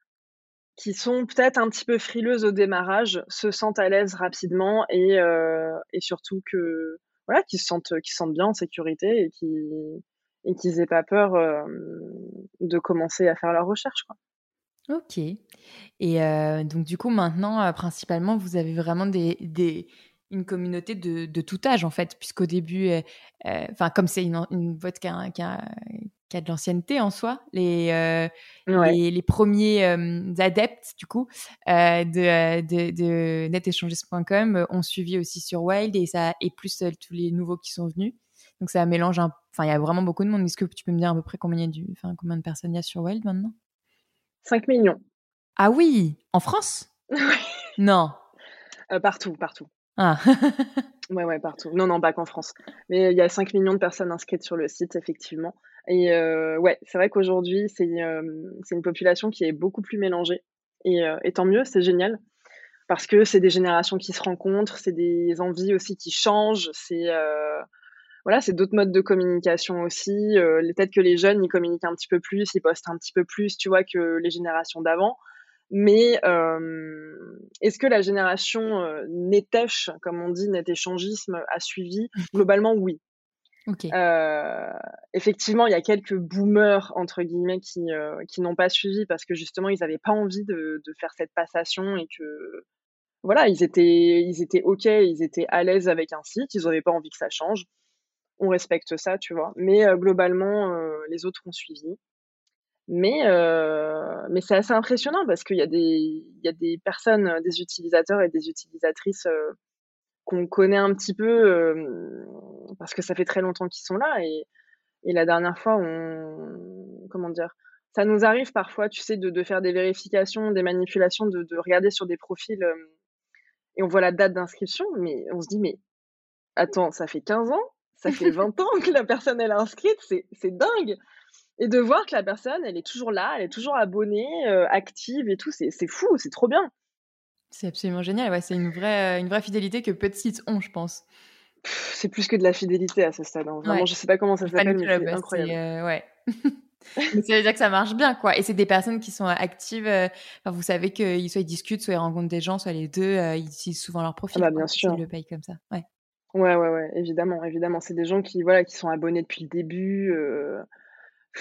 qui sont peut-être un petit peu frileuses au démarrage se sentent à l'aise rapidement et, euh, et surtout que voilà, qu'ils se sentent, qu'ils sentent bien en sécurité et qu'ils et qu'ils aient pas peur euh, de commencer à faire leur recherche. Quoi.
Ok. Et euh, donc du coup maintenant, principalement, vous avez vraiment des, des une communauté de, de, tout âge en fait, puisqu'au début, enfin comme c'est une, une boîte qui a, qui, a, qui a de l'ancienneté en soi, les, euh, les, les, premiers euh, adeptes du coup euh, de, de, de netéchanges.com ont suivi aussi sur Wild et ça et plus tous les nouveaux qui sont venus. Donc ça mélange un, enfin il y a vraiment beaucoup de monde. Est-ce que tu peux me dire à peu près combien, du, combien de personnes il y a sur Wild maintenant?
5 millions.
Ah oui, en France? Non.
partout, partout.
Ah.
ouais, ouais, partout. Non, non, pas qu'en France. Mais il y a 5 millions de personnes inscrites sur le site, effectivement. Et euh, ouais, c'est vrai qu'aujourd'hui, c'est c'est une population qui est beaucoup plus mélangée. Et, euh, et tant mieux, c'est génial. Parce que c'est des générations qui se rencontrent, c'est des envies aussi qui changent, c'est euh, voilà, c'est d'autres modes de communication aussi. Euh, Peut-être que les jeunes, ils communiquent un petit peu plus, ils postent un petit peu plus, tu vois, que les générations d'avant. Mais euh, est-ce que la génération euh, Netèche, comme on dit, net-échangisme, a suivi? Globalement, oui. Euh, effectivement, il y a quelques boomers entre guillemets qui qui n'ont pas suivi parce que justement ils n'avaient pas envie de, de, faire cette passation et que voilà ils étaient ils étaient ok, ils étaient à l'aise avec un site, ils n'avaient pas envie que ça change. On respecte ça, tu vois. Mais globalement, les autres ont suivi. Mais euh, mais c'est assez impressionnant parce qu'il y a des il y a des personnes, des utilisateurs et des utilisatrices qu'on connaît un petit peu euh, parce que ça fait très longtemps qu'ils sont là et, et la dernière fois on comment dire ça nous arrive parfois tu sais de, de faire des vérifications des manipulations de, de regarder sur des profils euh, et on voit la date d'inscription mais on se dit mais attends ça fait 15 ans? Ça fait 20 ans que la personne elle est inscrite c'est dingue et de voir que la personne elle est toujours là elle est toujours abonnée euh, active et tout c'est fou c'est trop bien
c'est absolument génial. Ouais, c'est une vraie, une vraie fidélité que peu de sites ont, je pense.
C'est plus que de la fidélité à ce stade. Hein. Vraiment, je sais pas comment ça s'appelle, mais c'est incroyable.
Euh, ouais. mais ça veut dire que ça marche bien, quoi. Et c'est des personnes qui sont actives. Euh, enfin, vous savez qu'ils soit ils discutent, soit ils rencontrent des gens, soit les deux. Euh, ils utilisent souvent leur profil.
Ah bah, bien sûr.
Ils le payent comme ça. Ouais.
Ouais, ouais, ouais. Évidemment, évidemment. C'est des gens qui, voilà, qui sont abonnés depuis le début.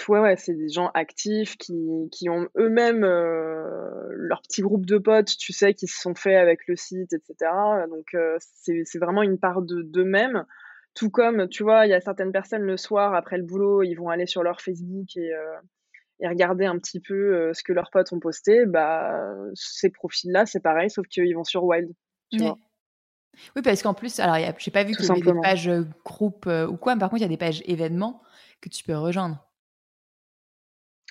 Ouais, ouais, c'est des gens actifs qui, qui ont eux-mêmes euh, leur petit groupe de potes, tu sais, qui se sont faits avec le site, etc. Donc, euh, c'est vraiment une part de d'eux-mêmes. Tout comme, tu vois, il y a certaines personnes le soir, après le boulot, ils vont aller sur leur Facebook et, euh, et regarder un petit peu ce que leurs potes ont posté. Bah, ces profils-là, c'est pareil, sauf qu'ils vont sur Wild, tu vois.
Oui, parce qu'en plus, alors, j'ai pas vu qu'il y avait des pages groupes ou quoi, mais par contre, il y a des pages événements que tu peux rejoindre.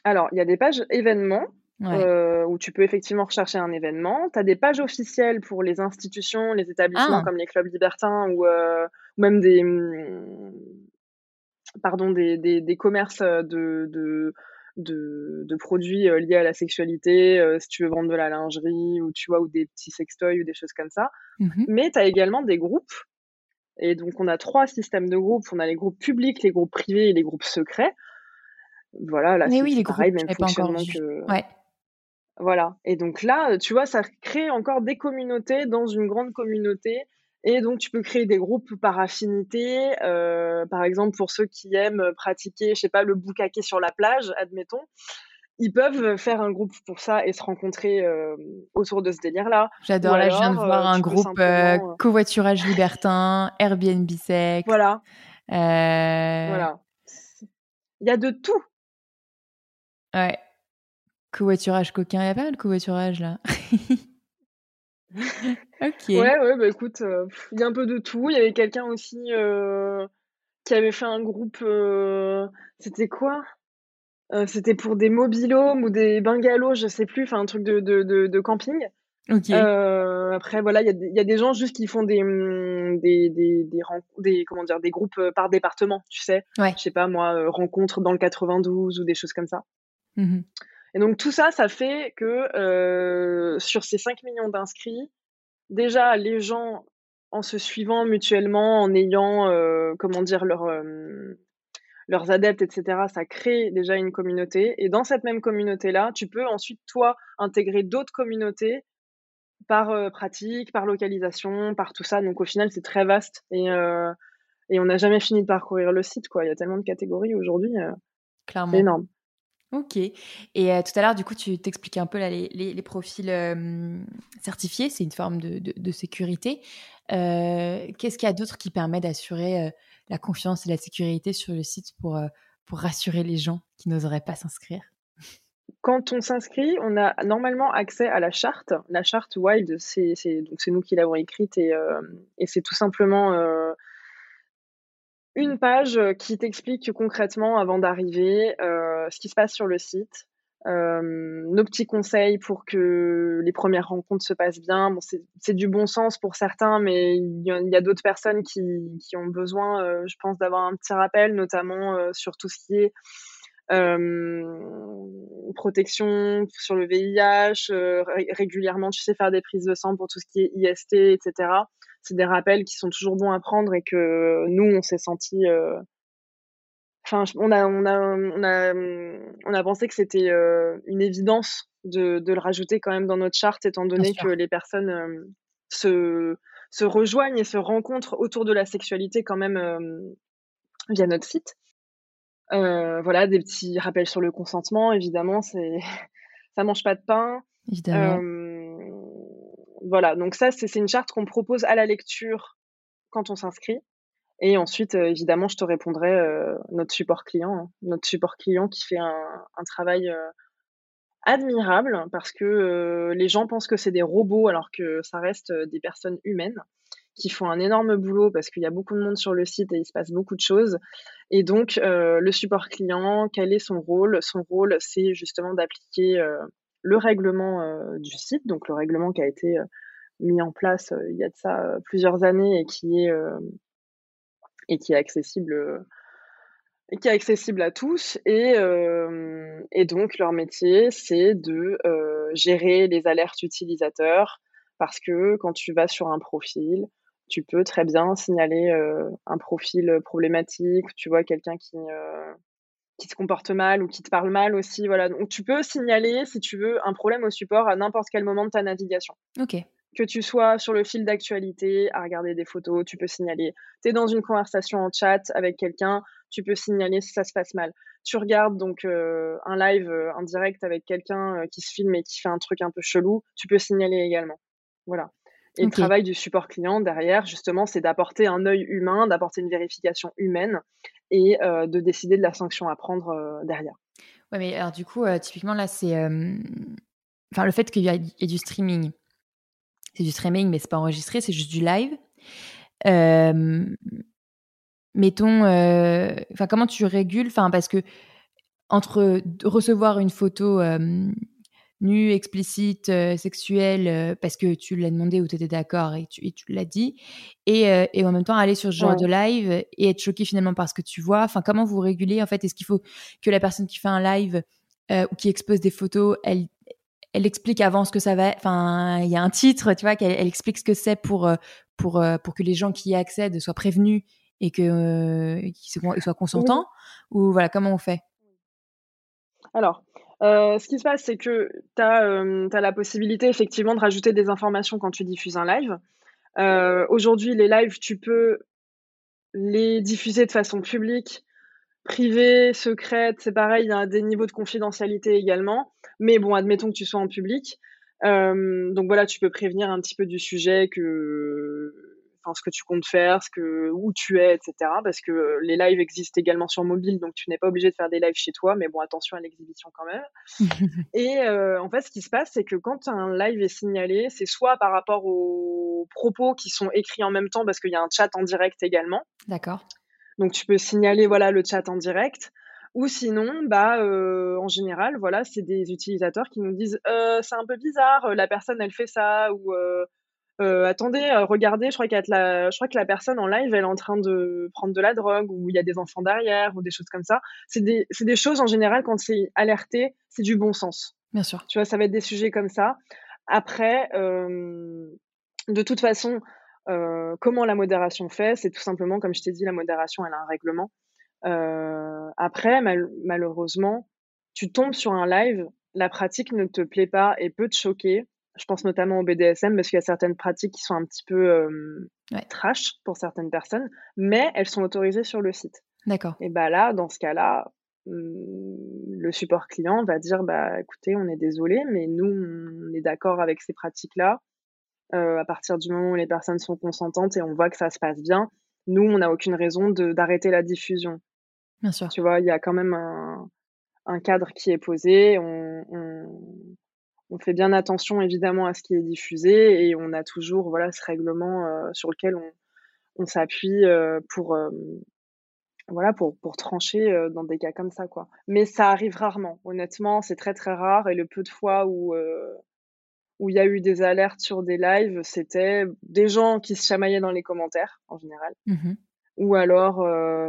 Alors, il y a des pages événements euh, où tu peux effectivement rechercher un événement. Tu as des pages officielles pour les institutions, les établissements ah. comme les clubs libertins ou, euh, même des, mm, pardon, des, des, commerces de, de, de, produits euh, liés à la sexualité, si tu veux vendre de la lingerie ou, tu vois, ou des petits sextoys ou des choses comme ça.
Mmh
Mais tu as également des groupes. Et donc, on a trois systèmes de groupes. On a les groupes publics, les groupes privés et les groupes secrets. Voilà, là, c'est oui, pareil, même fonctionnement que.
Ouais.
Voilà. Et donc là, tu vois, ça crée encore des communautés dans une grande communauté. Et donc, tu peux créer des groupes par affinité. Euh, par exemple, pour ceux qui aiment pratiquer, je sais pas, le boucaquet sur la plage, admettons, ils peuvent faire un groupe pour ça et se rencontrer euh, autour de ce délire-là.
J'adore. Là, je viens de voir euh, un groupe covoiturage libertin, Airbnb sex.
Voilà. Voilà. Il y a de tout.
Ouais. Covoiturage coquin, il y a pas mal de covoiturage là. ok.
Ouais, ouais, bah écoute, euh, il y a un peu de tout. Il y avait quelqu'un aussi euh, qui avait fait un groupe. Euh, c'était quoi? C'était pour des mobilhomes ou des bungalows, je sais plus, enfin un truc de, de, de, camping. après, voilà, il y, a des gens juste qui font des, mm, des, des, des, comment dire, des groupes par département, tu sais.
Ouais.
Je sais pas, moi, rencontres dans le 92 ou des choses comme ça. Mmh Et donc, tout ça, ça fait que sur ces 5 millions d'inscrits, déjà, les gens, en se suivant mutuellement, en ayant, comment dire, leur, leurs adeptes, etc., ça crée déjà une communauté. Et dans cette même communauté-là, tu peux ensuite, toi, intégrer d'autres communautés par pratique, par localisation, par tout ça. Donc au final, c'est très vaste et, et on n'a jamais fini de parcourir le site. Quoi. Il y a tellement de catégories aujourd'hui. Clairement. C'est énorme.
Ok. Et tout à l'heure, du coup, tu t'expliquais un peu là, les, profils certifiés. C'est une forme de, sécurité. Qu'est-ce qu'il y a d'autre qui permet d'assurer la confiance et la sécurité sur le site pour, pour rassurer les gens qui n'oseraient pas s'inscrire?
Quand on s'inscrit, on a normalement accès à la charte. La charte Wild, c'est nous qui l'avons écrite et, euh, et c'est tout simplement euh, une page qui t'explique concrètement avant d'arriver euh, ce qui se passe sur le site, nos petits conseils pour que les premières rencontres se passent bien. Bon, c'est du bon sens pour certains, mais il y a, d'autres personnes qui, ont besoin, je pense, d'avoir un petit rappel, notamment sur tout ce qui est protection sur le VIH, régulièrement, tu sais, faire des prises de sang pour tout ce qui est IST, etc. C'est des rappels qui sont toujours bons à prendre et que nous, on s'est senti. Enfin, on a, on a, on a, on a pensé que c'était une évidence de, de, le rajouter quand même dans notre charte, étant donné que les personnes se, se rejoignent et se rencontrent autour de la sexualité quand même via notre site. Euh, voilà, des petits rappels sur le consentement, évidemment, c'est ça mange pas de pain.
Évidemment.
voilà, donc ça, c'est une charte qu'on propose à la lecture quand on s'inscrit. Et ensuite, euh, évidemment, je te répondrai euh, notre support client, hein. notre support client qui fait un, un travail admirable parce que les gens pensent que c'est des robots alors que ça reste des personnes humaines qui font un énorme boulot parce qu'il y a beaucoup de monde sur le site et il se passe beaucoup de choses. Et donc, euh, le support client, quel est son rôle? Son rôle, c'est justement d'appliquer euh, le règlement euh, du site, donc le règlement qui a été mis en place il y a de ça plusieurs années et qui est, et qui est accessible qui est accessible à tous. Et, et donc, leur métier, c'est de gérer les alertes utilisateurs parce que quand tu vas sur un profil, tu peux très bien signaler euh, un profil problématique, tu vois quelqu'un qui, euh, qui se comporte mal ou qui te parle mal aussi. Voilà. Donc tu peux signaler, si tu veux, un problème au support à n'importe quel moment de ta navigation.
Ok.
Que tu sois sur le fil d'actualité, à regarder des photos, tu peux signaler. Tu es dans une conversation en chat avec quelqu'un, tu peux signaler si ça se passe mal. Tu regardes donc euh, un live, un direct avec quelqu'un qui se filme et qui fait un truc un peu chelou, tu peux signaler également. Voilà. Et le travail du support client derrière, justement, c'est d'apporter un œil humain, d'apporter une vérification humaine et euh, de décider de la sanction à prendre euh, derrière.
Ouais, mais alors du coup, euh, typiquement là, c'est, enfin, le fait qu'il y, ait du streaming, c'est du streaming, mais c'est pas enregistré, c'est juste du live. mettons, enfin, comment tu régules, enfin, parce que entre recevoir une photo nu, explicite, euh, sexuel, euh, parce que tu l'as demandé ou tu étais d'accord et tu, l'as dit, et, euh, et, en même temps aller sur ce genre de live et être choqué finalement par ce que tu vois. Enfin, comment vous régulez en fait? Est-ce qu'il faut que la personne qui fait un live ou qui expose des photos, elle, elle explique avant ce que ça va. Enfin, il y a un titre, tu vois, qu'elle elle explique ce que c'est pour pour pour que les gens qui y accèdent soient prévenus et que qu'ils soient consentants? Ou voilà, comment on fait?
Alors, euh, ce qui se passe, c'est que tu as, euh, la possibilité effectivement de rajouter des informations quand tu diffuses un live. Euh, aujourd'hui, les lives, tu peux les diffuser de façon publique, privée, secrète, c'est pareil, il y a des niveaux de confidentialité également. Mais bon, admettons que tu sois en public. donc voilà, tu peux prévenir un petit peu du sujet que enfin ce que tu comptes faire, ce que où tu es, etc. Parce que les lives existent également sur mobile, donc tu n'es pas obligé de faire des lives chez toi, mais bon attention à l'exhibition quand même. et euh, en fait, ce qui se passe, c'est que quand un live est signalé, c'est soit par rapport aux propos qui sont écrits en même temps, parce qu'il y a un chat en direct également.
D'accord.
Donc tu peux signaler voilà le chat en direct. Ou sinon, bah, heu, en général, voilà, c'est des utilisateurs qui nous disent: «Heu, c'est un peu bizarre, la personne elle fait ça» ou heu: «Attendez, regardez, je crois la je crois que la personne en live, elle est en train de prendre de la drogue» ou «Il y a des enfants derrière» ou des choses comme ça. C'est des des choses en général quand c'est alerté, c'est du bon sens.
Bien sûr.
Tu vois? Ça va être des sujets comme ça. Après, hem, de toute façon, comment la modération fait? C'est tout simplement, comme je t'ai dit, la modération, elle a un règlement. Après mal malheureusement, tu tombes sur un live, la pratique ne te plaît pas et peut te choquer. Je pense notamment au BDSM parce qu'il y a certaines pratiques qui sont un petit peu,
Ouais.
trash pour certaines personnes, mais elles sont autorisées sur le site.
D'accord.
Et bah, là, dans ce cas-là, mmh, le support client va dire: «Bah, écoutez, on est désolé, mais nous, on est d'accord avec ces pratiques-là. Heu, à partir du moment où les personnes sont consentantes et on voit que ça se passe bien, nous, on n'a aucune raison d'arrêter la diffusion».
Bien sûr.
Tu vois? Il y a quand même un un cadre qui est posé. On on on fait bien attention évidemment à ce qui est diffusé et on a toujours, voilà, ce règlement, heu, sur lequel on on s'appuie, heu, pour, hem, voilà, pour pour trancher, dans des cas comme ça, quoi. Mais ça arrive rarement. Honnêtement, c'est très, très rare et le peu de fois où, où il y a eu des alertes sur des lives, c'était des gens qui se chamaillaient dans les commentaires, en général.
Mmh
Ou alors,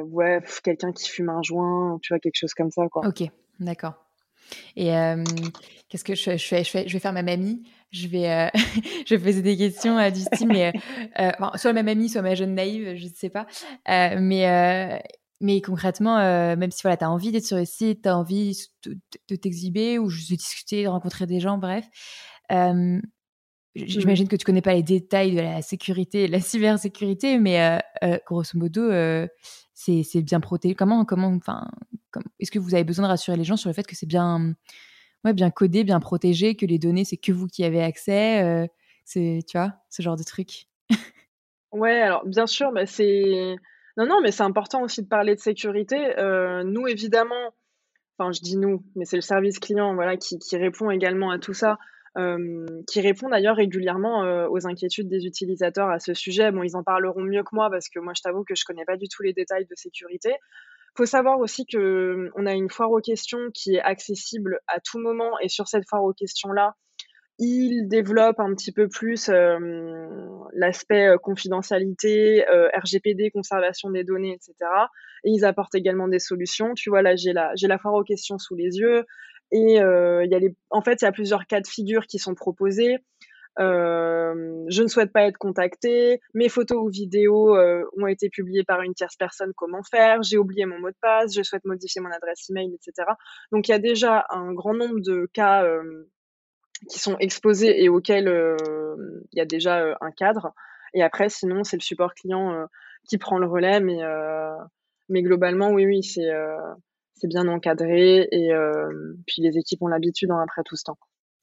ouais, quelqu'un qui fume un joint, tu vois? Quelque chose comme ça, quoi.
OK, d'accord. Et qu'est-ce que je fais? Je fais je fais je vais faire ma mamie. Je vais, heu, je poser des questions, heu, du style mais, heu, enfin, soit ma mamie, soit ma jeune naïve, je ne sais pas. Heu, mais, mais concrètement, même si voilà, tu as envie d'être sur le site, tu as envie de de t'exhiber ou juste de discuter, de rencontrer des gens, bref.
Mmh.
j'imagine que tu connais pas les détails de la sécurité, de la cybersécurité, mais, grosso modo, c'est bien protégé. Comment comment enfin, est-ce que vous avez besoin de rassurer les gens sur le fait que c'est bien, ouais, bien codé, bien protégé, que les données, c'est que vous qui avez accès, heu, c'est tu vois? Ce genre de truc?
Ouais, alors bien sûr, c'est non, non, mais c'est important aussi de parler de sécurité. Heu, nous, évidemment, enfin, je dis nous, mais c'est le service client, voilà, qui répond également à tout ça, qui répond d'ailleurs régulièrement, heu, aux inquiétudes des utilisateurs à ce sujet. Bon, ils en parleront mieux que moi parce que moi, je t'avoue que je connais pas du tout les détails de sécurité. Faut savoir aussi que, mmh, on a une foire aux questions qui est accessible à tout moment et sur cette foire aux questions-là, ils développent un petit peu plus, hem, l'aspect, heu, confidentialité, RGPD, conservation des données et cetera et ils apportent également des solutions. Tu vois, là, j'ai la j'ai la foire aux questions sous les yeux et il y a les en fait, il y a plusieurs cas de figure qui sont proposés. Hem, je ne souhaite pas être contacté, mes photos ou vidéos, heu, ont été publiées par une tierce personne, comment faire? J'ai oublié mon mot de passe, je souhaite modifier mon adresse email et cetera. Donc il y a déjà un grand nombre de cas, hem, qui sont exposés et auxquels, hem, il y a déjà, heu, un cadre et après sinon c'est le support client, qui prend le relais mais mais globalement oui, oui, c'est, c'est bien encadré et puis les équipes ont l'habitude, hein, après tout ce temps.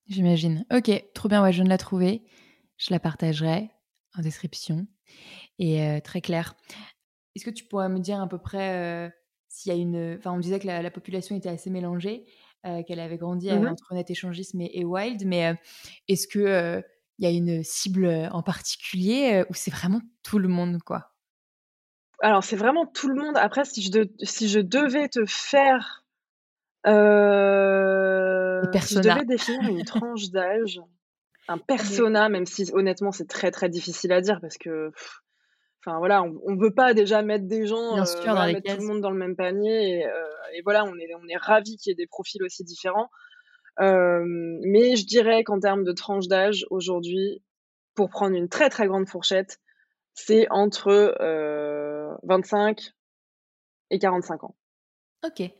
J'imagine. OK, trop bien, ouais, je viens de la trouver. Je la partagerai en description et heu, très clair. Est-ce que tu pourrais me dire à peu près, heu, s'il y a une, enfin, on me disait que la la population était assez mélangée, heu, qu'elle avait grandi,
Mmh
entre net échangisme et et wild, mais, est-ce que, il y a une cible, en particulier, ou c'est vraiment tout le monde, quoi?
Alors c'est vraiment tout le monde. Après si je de si je devais te faire, Si je devais définir une tranche d'âge, un persona, même si honnêtement c'est très, très difficile à dire parce que Enfin voilà, on on veut pas déjà mettre des gens,
sûr,
voilà,
les
mettre tout le monde dans le même panier et et voilà, on est on est ravis qu'il y ait des profils aussi différents. Mais je dirais qu'en termes de tranche d'âge, aujourd'hui, pour prendre une très, très grande fourchette, c'est entre, heu, 25 et 45 ans.
OK.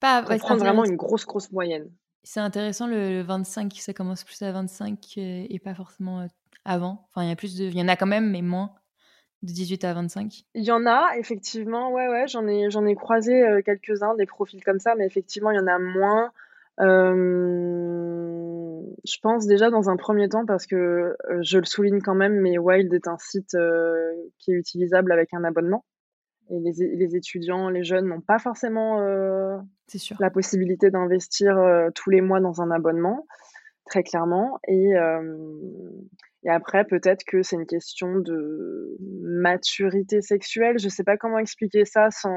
Pas
prendre vraiment une grosse, grosse moyenne.
C'est intéressant le le 25, ça commence plus à 25, heu et pas forcément, heu, avant. Enfin, il y a plus de il y en a quand même, mais moins, de 18 à 25.
Il y en a effectivement, ouais, ouais, j'en ai j'en ai croisé, heu, quelques-uns, des profils comme ça, mais effectivement, il y en a moins. Je pense déjà dans un premier temps parce que, je le souligne quand même, mais Wild est un site, qui est utilisable avec un abonnement et les les étudiants, les jeunes n'ont pas forcément,
sûr.
la possibilité d'investir, heu, tous les mois dans un abonnement, très clairement et hem Et après, peut-être que c'est une question de maturité sexuelle. Je sais pas comment expliquer ça sans.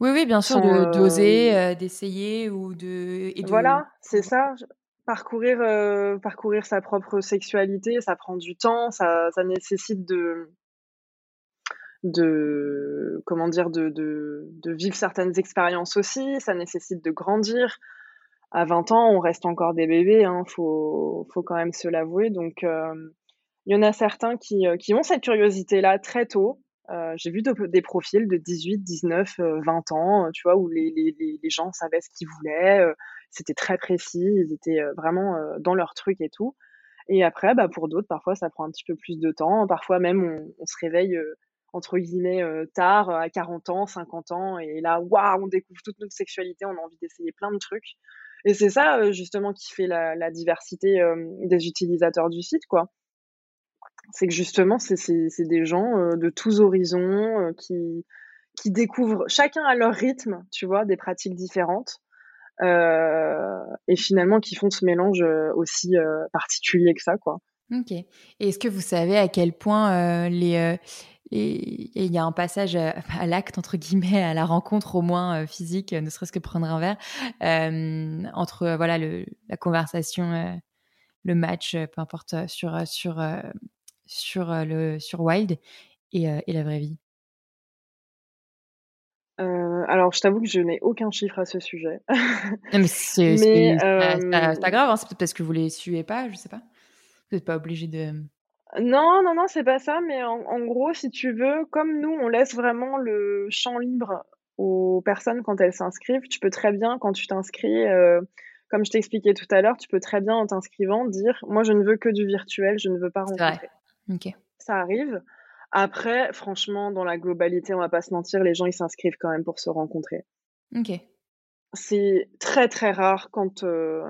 Oui, oui, bien sûr, d'oser, d'essayer ou de.
Et de... Voilà, c'est ça. Parcourir, parcourir sa propre sexualité, ça prend du temps, ça, ça nécessite de de comment dire de, de, vivre certaines expériences aussi, ça nécessite de grandir. À 20 ans, on reste encore des bébés, hein, faut, faut quand même se l'avouer. Donc, euh, il y en a certains qui, euh, qui ont cette curiosité-là très tôt. Euh, j'ai vu des profils de 18, 19, 20 ans, tu vois, où les, les, les gens savaient ce qu'ils voulaient, c'était très précis, ils étaient vraiment dans leur truc et tout. Et après, bah, pour d'autres, parfois, ça prend un petit peu plus de temps. Parfois même, on se réveille entre guillemets tard, à 40 ans, 50 ans, et là, waouh, on découvre toute notre sexualité, on a envie d'essayer plein de trucs. Et c'est ça justement qui fait la, diversité des utilisateurs du site, quoi. C'est que justement, c'est des gens de tous horizons qui, qui découvrent chacun à leur rythme, tu vois, des pratiques différentes. Et finalement qui font ce mélange aussi particulier que ça, quoi.
Ok. Et est-ce que vous savez à quel point les, et il y a un passage à, l'acte, entre guillemets, à la rencontre au moins euh, physique, ne serait-ce que prendre un verre, euh, entre voilà, le, la conversation, euh, le match, peu importe, sur, sur, sur, le, sur Wild et, et la vraie vie?
alors, je t'avoue que je n'ai aucun chiffre à ce sujet.
mais c'est pas, grave, hein, c'est peut-être parce que vous les suivez pas, je sais pas. Vous n'êtes pas obligé de.
Non, non, non, c'est pas ça, mais en gros, si tu veux, comme nous, on laisse vraiment le champ libre aux personnes quand elles s'inscrivent, tu peux très bien, quand tu t'inscris, euh, comme je t'expliquais tout à l'heure, tu peux très bien, en t'inscrivant, dire: «Moi, je ne veux que du virtuel, je ne veux pas rencontrer».
OK.
Ça arrive. Après, franchement, dans la globalité, on va pas se mentir, les gens, ils s'inscrivent quand même pour se rencontrer.
OK.
C'est très, très rare quand, euh,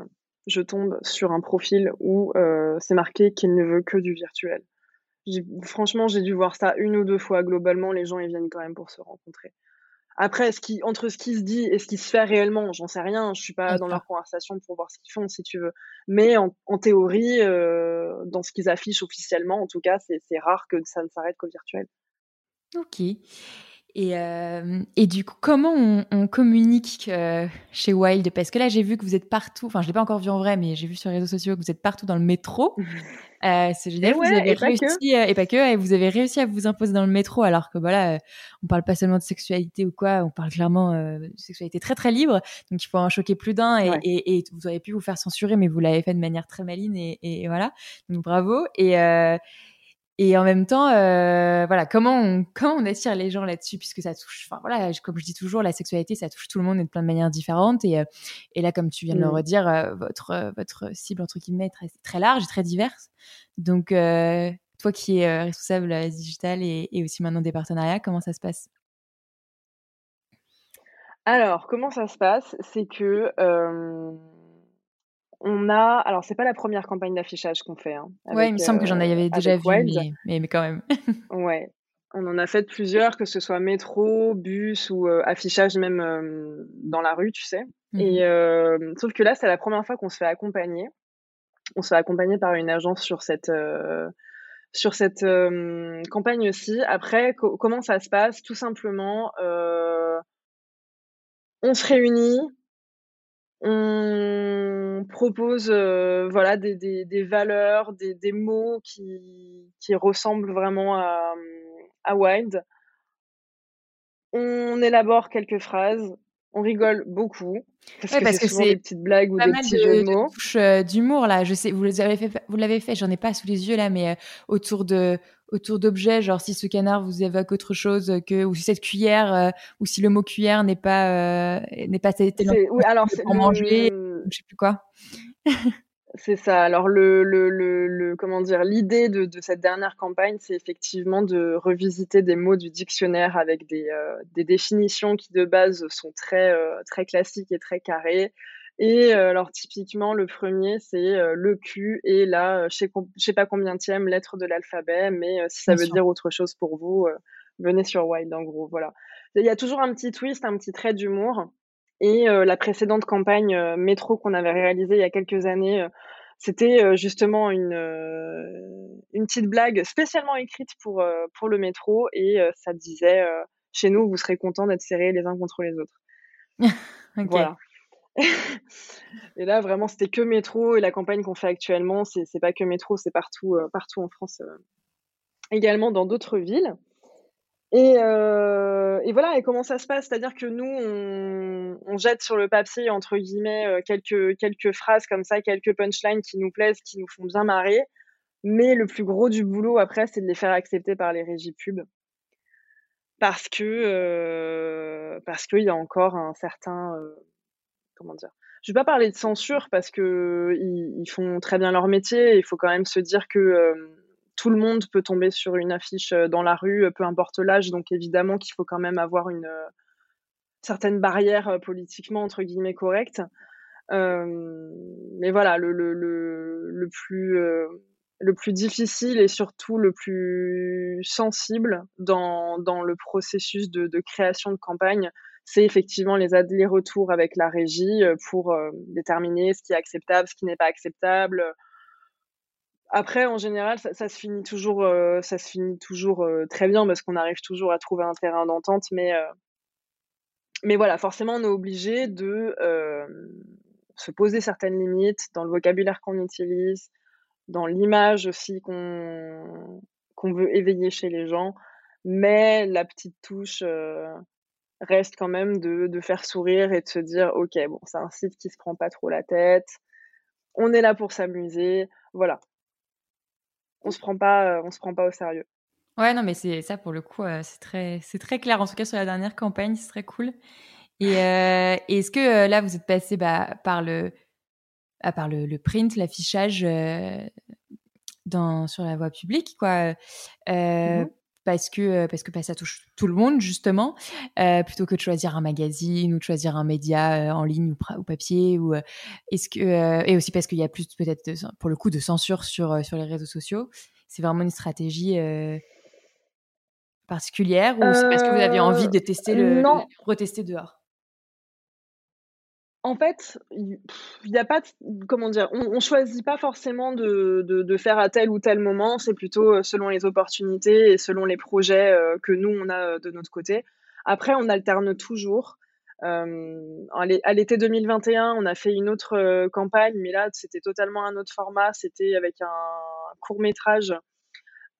je tombe sur un profil où euh, c'est marqué qu'il ne veut que du virtuel. Franchement, j'ai dû voir ça une ou deux fois. Globalement, les gens, ils viennent quand même pour se rencontrer. Après, ce qui, entre ce qui se dit et ce qui se fait réellement, j'en sais rien. Je suis pas dans leur conversation pour voir ce qu'ils font, si tu veux. Mais en, théorie, euh, dans ce qu'ils affichent officiellement, en tout cas, c'est rare que ça ne s'arrête qu'au virtuel.
Ok. Et, euh, et, du coup, comment on, on communique euh, chez Wild? Parce que là, j'ai vu que vous êtes partout. Enfin, je l'ai pas encore vu en vrai, mais j'ai vu sur les réseaux sociaux que vous êtes partout dans le métro. Euh, c'est génial. vous avez réussi, euh, et pas que, et vous avez réussi à vous imposer dans le métro, alors que voilà, euh, on parle pas seulement de sexualité ou quoi, on parle clairement de sexualité très très libre. Donc, il faut en choquer plus d'un. Et, et, et, vous auriez pu vous faire censurer, mais vous l'avez fait de manière très maline. Et, et voilà. Donc, bravo. Et et en même temps, euh, voilà, comment on, comment on attire les gens là-dessus, puisque ça touche, enfin voilà, comme je dis toujours, la sexualité, ça touche tout le monde de plein de manières différentes. Et, euh, et là, comme tu viens de le mm. redire, euh, votre, votre cible, entre guillemets, est très, très large et très diverse. Donc, euh, toi qui es responsable digital et, et aussi maintenant des partenariats, comment ça se passe?
Alors, comment ça se passe? C'est que on a, alors c'est pas la première campagne d'affichage qu'on fait. Hein,
ouais, il me semble que j'en avais euh, déjà vu, mais, mais, quand même.
ouais, on en a fait plusieurs, que ce soit métro, bus ou euh, affichage même euh, dans la rue, tu sais. Et mmh sauf que là, c'est la première fois qu'on se fait accompagner. On se fait accompagner par une agence sur cette sur cette campagne aussi. Après, comment ça se passe? Tout simplement, on se réunit, on propose euh, voilà des, des, valeurs, des, des, mots qui, qui ressemblent vraiment à, à Wild. On élabore quelques phrases, on rigole beaucoup parce que c'est souvent des petites blagues ou des petits jeux de, mots.
Euh, d'humour là, je sais, vous l'avez fait, vous l'avez fait, j'en ai pas sous les yeux là, mais euh, autour de autour d'objets, genre si ce canard vous évoque autre chose que ou si cette cuillère euh, ou si le mot cuillère n'est pas n'est pas
oui, alors
pour manger, je sais plus quoi.
C'est ça. Alors le, le, le, comment dire, l'idée de, de, cette dernière campagne, c'est effectivement de revisiter des mots du dictionnaire avec des, euh, des définitions qui de base sont très euh, très classiques et très carrées. Et euh, alors typiquement le premier c'est le Q et là je sais, je sais pas combien tième lettre de l'alphabet, mais si ça veut dire autre chose pour vous, venez sur Wild en gros. Voilà. Il y a toujours un petit twist, un petit trait d'humour. Et la précédente campagne métro qu'on avait réalisée il y a quelques années C'était justement une, une petite blague spécialement écrite pour, pour le métro et ça disait chez nous, vous serez contents d'être serrés les uns contre les autres. Voilà. et là, vraiment, c'était que métro et la campagne qu'on fait actuellement, c'est pas que métro, c'est partout, partout en France, également dans d'autres villes. Et, euh, et, voilà, et comment ça se passe? C'est-à-dire que nous, on, on, jette sur le papier, entre guillemets, euh, quelques, quelques phrases comme ça, quelques punchlines qui nous plaisent, qui nous font bien marrer. Mais le plus gros du boulot, après, c'est de les faire accepter par les régies pub. Parce que euh, parce qu'il y a encore un certain... Euh, comment dire? Je ne vais pas parler de censure parce que ils, ils, font très bien leur métier. Il faut quand même se dire que euh, tout le monde peut tomber sur une affiche euh, dans la rue, euh, peu importe l'âge. Donc évidemment qu'il faut quand même avoir une euh, certaine barrière politiquement entre guillemets correcte. mais voilà, le, plus le plus difficile et surtout le plus sensible dans, le processus de, de, création de campagne, c'est effectivement les allers-retours avec la régie pour déterminer ce qui est acceptable, ce qui n'est pas acceptable, après, en général, ça, se finit toujours, euh, ça se finit toujours euh, très bien parce qu'on arrive toujours à trouver un terrain d'entente. Mais, euh, mais voilà, forcément, on est obligé de se poser certaines limites dans le vocabulaire qu'on utilise, dans l'image aussi qu'on qu'on veut éveiller chez les gens. Mais la petite touche reste quand même de, de faire sourire et de se dire, ok, bon, c'est un site qui se prend pas trop la tête. On est là pour s'amuser. Voilà, on se prend pas, euh, on se prend pas au sérieux.
Ouais, non, mais c'est ça pour le coup, euh, c'est très, c'est très clair. En tout cas, sur la dernière campagne, c'est très cool. Et euh, est-ce que là, vous êtes passé bah, par le, à par le, le print, l'affichage dans sur la voie publique, quoi. Mmh parce que parce que bah, ça touche tout le monde justement. Plutôt que de choisir un magazine ou de choisir un média en ligne ou, papier ou est-ce que et aussi parce qu'il y a plus peut-être pour le coup de censure sur sur les réseaux sociaux. C'est vraiment une stratégie particulière ou c'est parce que vous aviez envie de tester le,
non.
retester dehors?
En fait, il n'y a pas, comment dire, on, on, choisit pas forcément de, faire à tel ou tel moment. C'est plutôt euh, selon les opportunités et selon les projets euh, que nous on a euh, de notre côté. Après, on alterne toujours. À l'été 2021, on a fait une autre campagne, mais là, c'était totalement un autre format. C'était avec un court métrage,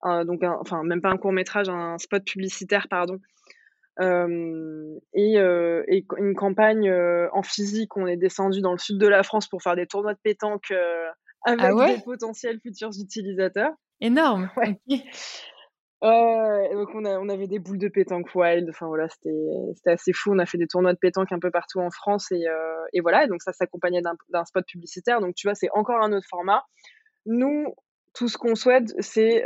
donc enfin même pas un court métrage, un spot publicitaire, pardon, euh, et, euh, et, une campagne euh, en physique. On est descendu dans le sud de la France pour faire des tournois de pétanque avec ah ouais des potentiels futurs utilisateurs.
Énorme.
Ouais. donc on, a, on, avait des boules de pétanque wild. Enfin voilà, c'était assez fou. On a fait des tournois de pétanque un peu partout en France et, et voilà. donc ça s'accompagnait d'un spot publicitaire. Donc tu vois, c'est encore un autre format. Nous, tout ce qu'on souhaite, c'est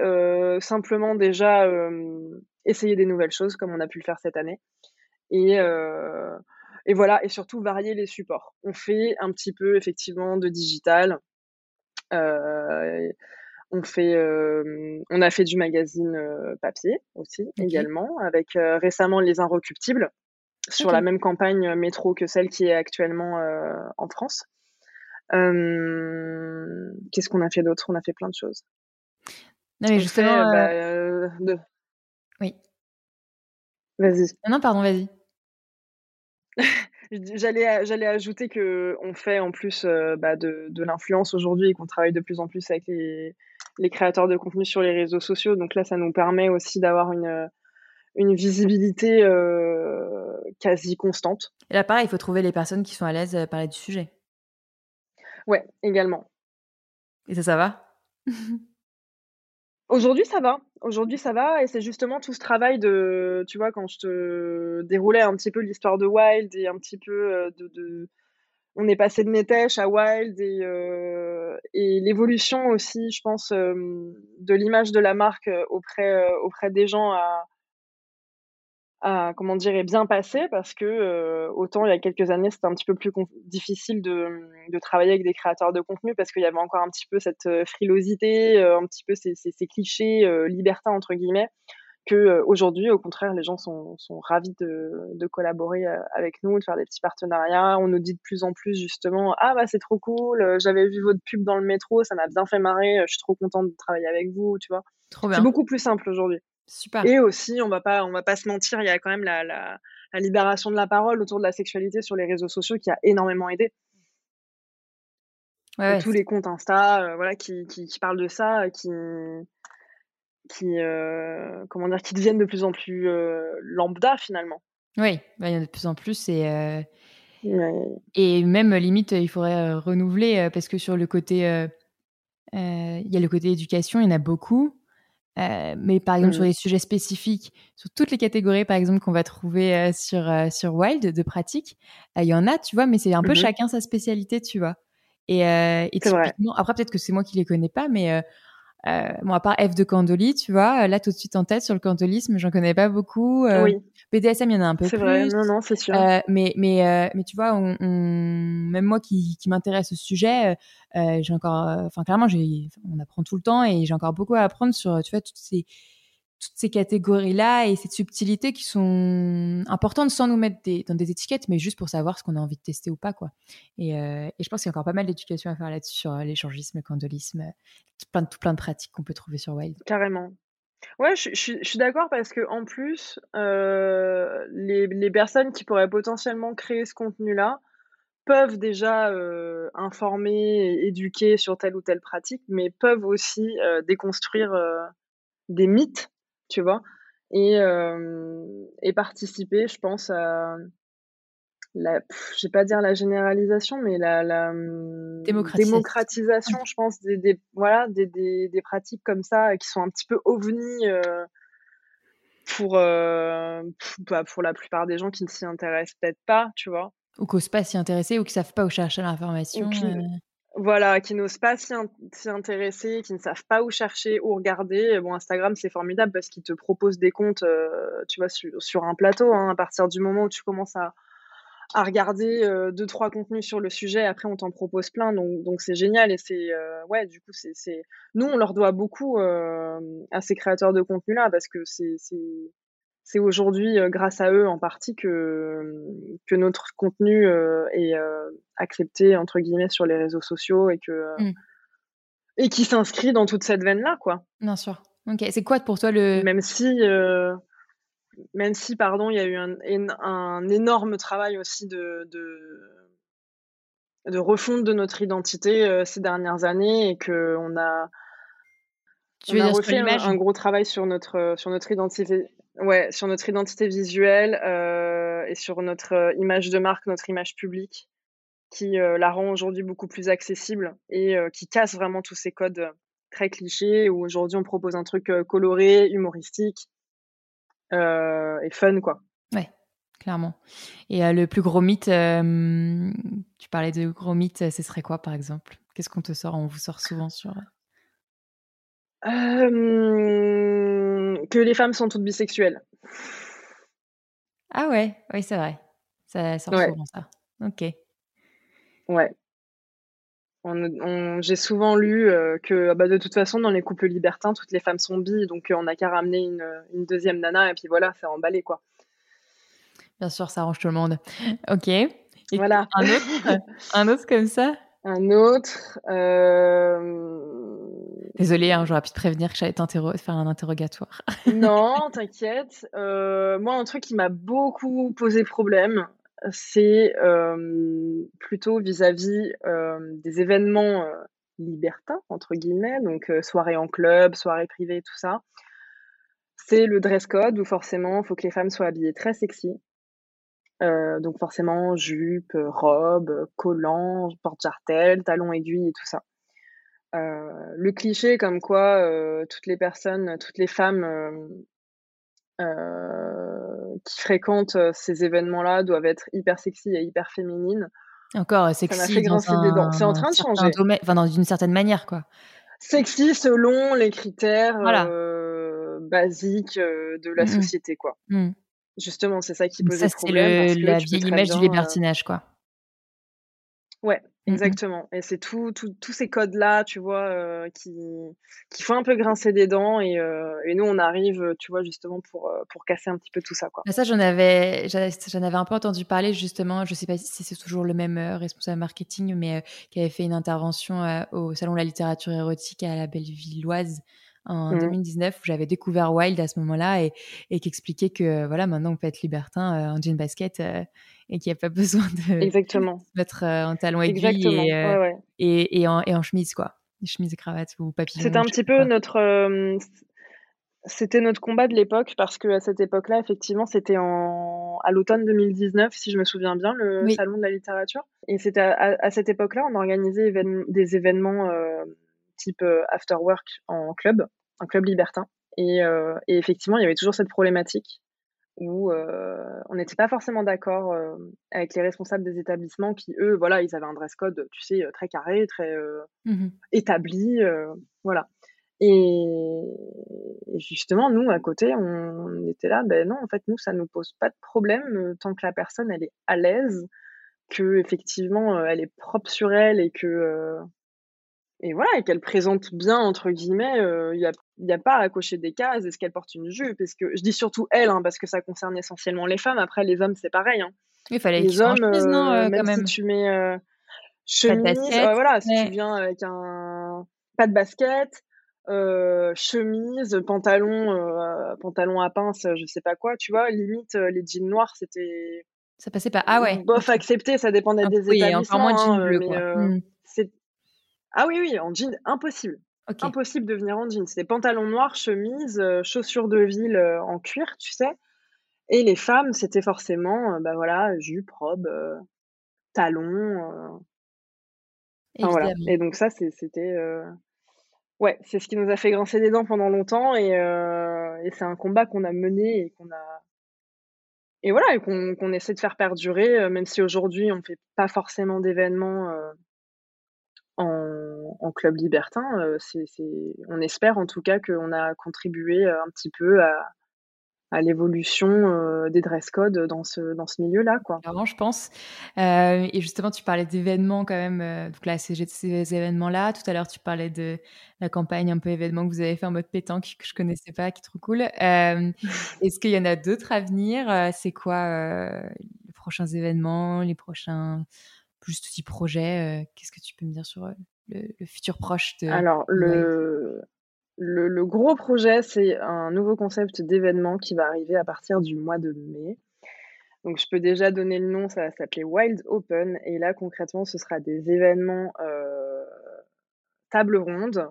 simplement déjà essayer des nouvelles choses comme on a pu le faire cette année. Et, euh, et voilà, et surtout varier les supports. On fait un petit peu effectivement de digital. Euh, on fait, euh, on a fait du magazine papier aussi okay. également, avec récemment les Inrecuptibles sur okay. la même campagne métro que celle qui est actuellement en France. Qu'est-ce qu'on a fait d'autre? On a fait plein de choses.
Non mais justement,
fait, bah, de,
oui.
Vas-y.
Non, pardon, vas-y.
j'allais, j'allais ajouter que on fait en plus euh, bah, de, de l'influence aujourd'hui et qu'on travaille de plus en plus avec les, les, créateurs de contenu sur les réseaux sociaux. Donc là, ça nous permet aussi d'avoir une, une visibilité euh, quasi constante.
Et là, pareil, il faut trouver les personnes qui sont à l'aise à parler du sujet.
Ouais, également.
Et ça, ça va?
Aujourd'hui, ça va. Aujourd'hui, ça va. Et c'est justement tout ce travail de, tu vois, quand je te déroulais un petit peu l'histoire de Wild et un petit peu de, de... on est passé de Netesh à Wild et, euh, et l'évolution aussi, je pense, euh, de l'image de la marque auprès, euh, auprès des gens à, comment dire, est bien passé parce que euh, autant il y a quelques années c'était un petit peu plus difficile de, de, travailler avec des créateurs de contenu parce qu'il y avait encore un petit peu cette frilosité, euh, un petit peu ces, ces, ces clichés euh, libertins entre guillemets que aujourd'hui, au contraire, les gens sont, sont ravis de, de collaborer avec nous, de faire des petits partenariats. On nous dit de plus en plus justement, ah bah c'est trop cool, j'avais vu votre pub dans le métro, ça m'a bien fait marrer, je suis trop contente de travailler avec vous, tu vois. C'est beaucoup plus simple aujourd'hui.
Super.
Et aussi, on va pas, on va pas se mentir, il y a quand même la, la, la libération de la parole autour de la sexualité sur les réseaux sociaux qui a énormément aidé. Ouais, tous les comptes Insta, euh, voilà, qui, qui, qui, parlent de ça, qui, qui, euh, comment dire, qui deviennent de plus en plus euh, lambda finalement.
Oui, bah, il y en a de plus en plus et et même limite, il faudrait renouveler parce que sur le côté, il y a le côté éducation, il y en a beaucoup. Mais par exemple, sur mmh. les sujets spécifiques, sur toutes les catégories, par exemple, qu'on va trouver sur, sur Wild de pratique, il y en a, tu vois, mais c'est un peu mmh chacun sa spécialité, tu vois. Et, euh, et typiquement, après peut-être que c'est moi qui les connais pas, mais euh, euh, bon, à part F de Candoli, tu vois, là tout de suite en tête sur le candolisme, j'en connais pas beaucoup. Euh, oui. BDSM, il y en a un peu plus. C'est vrai,
non, non, c'est sûr.
Euh, mais, mais, euh, mais tu vois, on, on... même moi qui, qui m'intéresse au sujet, j'ai encore, enfin clairement, on apprend tout le temps et j'ai encore beaucoup à apprendre sur, tu vois, toutes ces toutes ces catégories-là et cette subtilité qui sont importantes sans nous mettre dans des étiquettes, mais juste pour savoir ce qu'on a envie de tester ou pas. quoi. Et, euh, et je pense qu'il y a encore pas mal d'éducation à faire là-dessus sur euh, l'échangisme, le candolisme, tout plein, de, tout plein de pratiques qu'on peut trouver sur Wild.
Carrément. Ouais, je, suis d'accord parce que en plus, euh, les, personnes qui pourraient potentiellement créer ce contenu-là peuvent déjà euh, informer et éduquer sur telle ou telle pratique, mais peuvent aussi euh, déconstruire des mythes tu vois. Et, et participer, je pense, à la, je vais pas dire la généralisation, mais la, la démocratisation, je pense, des, des voilà, des, des, des, pratiques comme ça qui sont un petit peu ovnis euh, pour, euh, bah, pour la plupart des gens qui ne s'y intéressent peut-être pas, tu vois.
Ou qui n'osent pas s'y intéresser ou qui savent pas où chercher l'information. Euh.
Voilà, qui n'osent pas s'y intéresser, qui ne savent pas où chercher, où regarder. Bon, Instagram, c'est formidable parce qu'il te propose des comptes, euh, tu vois, sur, un plateau. Hein, à partir du moment où tu commences à, à regarder euh, deux, trois contenus sur le sujet, après, on t'en propose plein. Donc, donc c'est génial. Et c'est, euh, ouais, du coup, c'est, nous, on leur doit beaucoup à ces créateurs de contenu-là parce que c'est, c'est aujourd'hui euh, grâce à eux en partie que, que notre contenu euh, est euh, accepté entre guillemets sur les réseaux sociaux et que mmh. et qui s'inscrit dans toute cette veine là quoi.
Bien sûr. Ok. C'est quoi pour toi le
même si même si pardon il y a eu un, un énorme travail aussi de, de de refonte de notre identité ces dernières années et que on a tu on a refait un, un, gros travail sur notre sur notre identité Ouais, sur notre identité visuelle euh, et sur notre euh, image de marque, notre image publique, qui euh, la rend aujourd'hui beaucoup plus accessible et qui casse vraiment tous ces codes très clichés où aujourd'hui on propose un truc coloré, humoristique et fun, quoi.
Ouais, clairement. Et le plus gros mythe, tu parlais de gros mythe, ce serait quoi par exemple? Qu'est-ce qu'on te sort? On vous sort souvent sur
que les femmes sont toutes bisexuelles.
Ah ouais, oui, c'est vrai. Ça sort souvent ça. Ok.
Ouais. J'ai souvent lu que bah, de toute façon, dans les couples libertins, toutes les femmes sont bi, donc on n'a qu'à ramener une, une, deuxième nana et puis voilà, c'est emballé quoi.
Bien sûr, ça arrange tout le monde. Ok. Et voilà. Un autre, un autre comme ça?
Un autre. Euh...
Désolée, hein, j'aurais pu te prévenir que j'allais faire un interrogatoire.
non, t'inquiète. Euh, moi, un truc qui m'a beaucoup posé problème, c'est euh, plutôt vis-à-vis euh, des événements euh, libertins, entre guillemets, donc soirée en club, soirée privée, tout ça. C'est le dress code où forcément, il faut que les femmes soient habillées très sexy. donc forcément, jupe, robe, collant, porte-jartel, talons aiguilles et tout ça. Le cliché comme quoi toutes les personnes, toutes les femmes qui fréquentent ces événements-là doivent être hyper sexy et hyper féminines.
Encore sexy. Des dents.
C'est en train de changer.
Enfin, dans une certaine manière, quoi.
Sexy selon les critères basiques de la mmh société, quoi. Mmh. Justement, c'est ça qui pose
ça, problème. Ça, c'est la vieille image du libertinage, quoi.
Ouais, mmh exactement. Et c'est tout tout tous ces codes-là, tu vois, heu, qui qui font un peu grincer des dents et heu et nous, on arrive, tu vois, justement pour, pour casser un petit peu tout ça, quoi.
Bah, ça, j'en avais j'en avais un peu entendu parler justement, je sais pas si c'est toujours le même, responsable marketing, mais qui avait fait une intervention, au salon de la littérature érotique à la Bellevilloise en 2019 mmh. où j'avais découvert Wild à ce moment-là et, et qui expliquait que voilà maintenant on peut être libertin euh, en jean basket euh, et qu'il n'y a pas besoin de
Exactement.
se mettre euh, en talons aiguilles et, et, et, en, et, en, chemise quoi, chemise et cravate ou papillon.
C'était un petit peu notre c'était notre combat de l'époque parce que à cette époque-là, effectivement, c'était en à l'automne 2019, si je me souviens bien, le salon de la littérature. Et c'était à, à, cette époque-là, on organisait des événements type euh, after work en club, un club libertin. Et, euh, et, effectivement, il y avait toujours cette problématique où euh, on n'était pas forcément d'accord avec les responsables des établissements qui, eux, voilà, ils avaient un dress code, tu sais, très carré, très mmh établi, voilà. Et justement, nous, à côté, on était là, ben non, en fait, nous, ça nous pose pas de problème tant que la personne, elle est à l'aise, que effectivement, elle est propre sur elle et que et voilà, et qu'elle présente bien, entre guillemets, il euh, n'y a, y a pas à cocher des cases. Est-ce qu'elle porte une jupe? Parce que je dis surtout elle, hein, parce que ça concerne essentiellement les femmes. Après, les hommes, c'est pareil. Hein.
Il fallait les hommes, chemise, non, euh,
même
quand
si tu mets euh, chemise, voilà, si tu viens avec un pas de basket, chemise, pantalon, pantalon à pince, je sais pas quoi, tu vois, limite les jeans noirs, c'était
ça passait pas. Ah ouais.
Bof, accepté, ça dépendait ah, des
oui,
établissements.
encore moins de jeans hein, bleus, quoi.
Ah oui, oui, en jean, impossible. Impossible de venir en jean. C'était pantalon noir, chemise, euh, chaussures de ville euh, en cuir, tu sais. Et les femmes, c'était forcément, euh, bah voilà, jupe, robe, talons. voilà. Et donc ça, c'était... Ouais, c'est ce qui nous a fait grincer des dents pendant longtemps et, et c'est un combat qu'on a mené et qu'on a... Et voilà, et qu'on essaie de faire perdurer, même si aujourd'hui on ne fait pas forcément d'événements en, club libertin, euh, c'est, on espère en tout cas qu'on a contribué euh, un petit peu à, l'évolution euh, des dress codes dans ce, dans ce milieu-là. Quoi.
Clairement, je pense. et justement, tu parlais d'événements quand même, donc là, ces, ces événements-là. Tout à l'heure, tu parlais de la campagne un peu événement que vous avez fait en mode pétanque, que je connaissais pas, qui est trop cool. est-ce qu'il y en a d'autres à venir? C'est quoi les prochains événements, les prochains plus petit projet. Qu'est-ce que tu peux me dire sur le, futur proche de...
Alors, le, le, gros projet, c'est un nouveau concept d'événement qui va arriver à partir du mois de mai. Donc, je peux déjà donner le nom, ça va s'appeler Wild Open. Et là, concrètement, ce sera des événements euh, table ronde,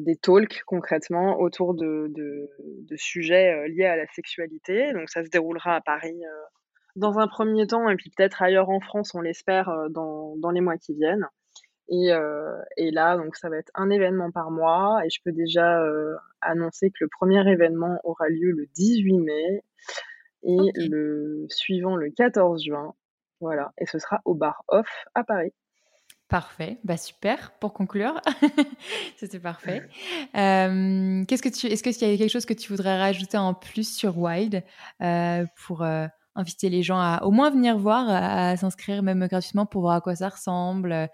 des talks concrètement autour de, de, sujets liés à la sexualité. Donc, ça se déroulera à Paris dans un premier temps, et puis peut-être ailleurs en France, on l'espère, euh, dans, dans les mois qui viennent. Et, euh, et, là, donc ça va être un événement par mois, et je peux déjà euh, annoncer que le premier événement aura lieu le 18 mai et le suivant le 14 juin. Voilà, et ce sera au bar Off à Paris.
Parfait, bah super pour conclure. C'était parfait. qu'est-ce que tu, est-ce qu'il y a quelque chose que tu voudrais rajouter en plus sur Wild pour inviter les gens à au moins venir voir, à, s'inscrire même gratuitement pour voir à quoi ça ressemble,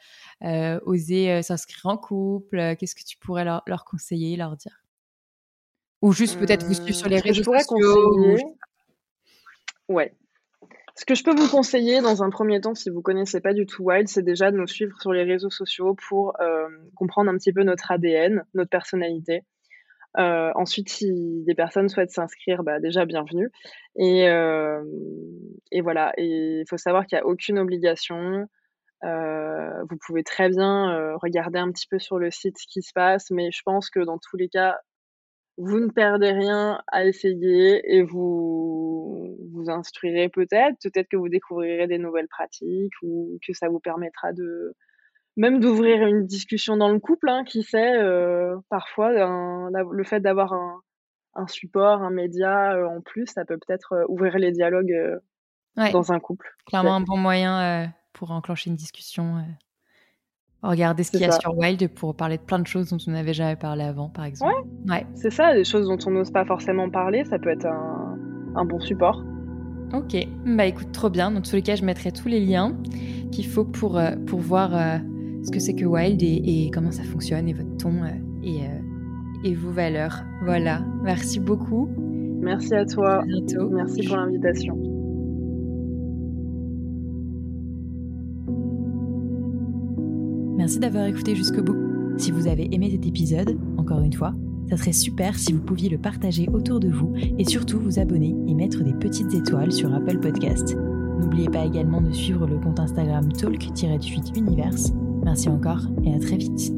euh, oser euh, s'inscrire en couple. Euh, qu'est-ce que tu pourrais leur, leur, conseiller, leur dire? Ou juste peut-être vous suivre sur les réseaux sociaux.
Ouais. Ce que je peux vous conseiller dans un premier temps, si vous connaissez pas du tout Wild, c'est déjà de nous suivre sur les réseaux sociaux pour comprendre un petit peu notre ADN, notre personnalité. Euh, ensuite, si des personnes souhaitent s'inscrire, bah, déjà bienvenue. Et, euh, et voilà. Il faut savoir qu'il n'y a aucune obligation. Euh, vous pouvez très bien regarder un petit peu sur le site ce qui se passe, mais je pense que dans tous les cas, vous ne perdez rien à essayer et vous vous instruirez peut-être. Peut-être que vous découvrirez des nouvelles pratiques ou que ça vous permettra de même d'ouvrir une discussion dans le couple, hein, qui sait, euh, parfois, le fait d'avoir un, un, support, un média euh, en plus, ça peut peut-être euh, ouvrir les dialogues dans un couple.
Clairement un bon moyen pour enclencher une discussion. Regarder ce qu'il y a sur Wild pour parler de plein de choses dont on n'avait jamais parlé avant, par exemple.
Ouais, ouais. c'est ça, des choses dont on n'ose pas forcément parler, ça peut être un, un bon support.
Ok, bah écoute, trop bien. Dans tous les cas, je mettrai tous les liens. qu'il faut pour, pour voir ce que c'est que Wild et, comment ça fonctionne et votre ton et, et vos valeurs. Voilà, merci beaucoup.
Merci à toi. bientôt. Merci pour l'invitation.
Merci d'avoir écouté jusqu'au bout. Si vous avez aimé cet épisode, encore une fois, ça serait super si vous pouviez le partager autour de vous et surtout vous abonner et mettre des petites étoiles sur Apple Podcast. N'oubliez pas également de suivre le compte Instagram talk-univers. Merci encore et à très vite.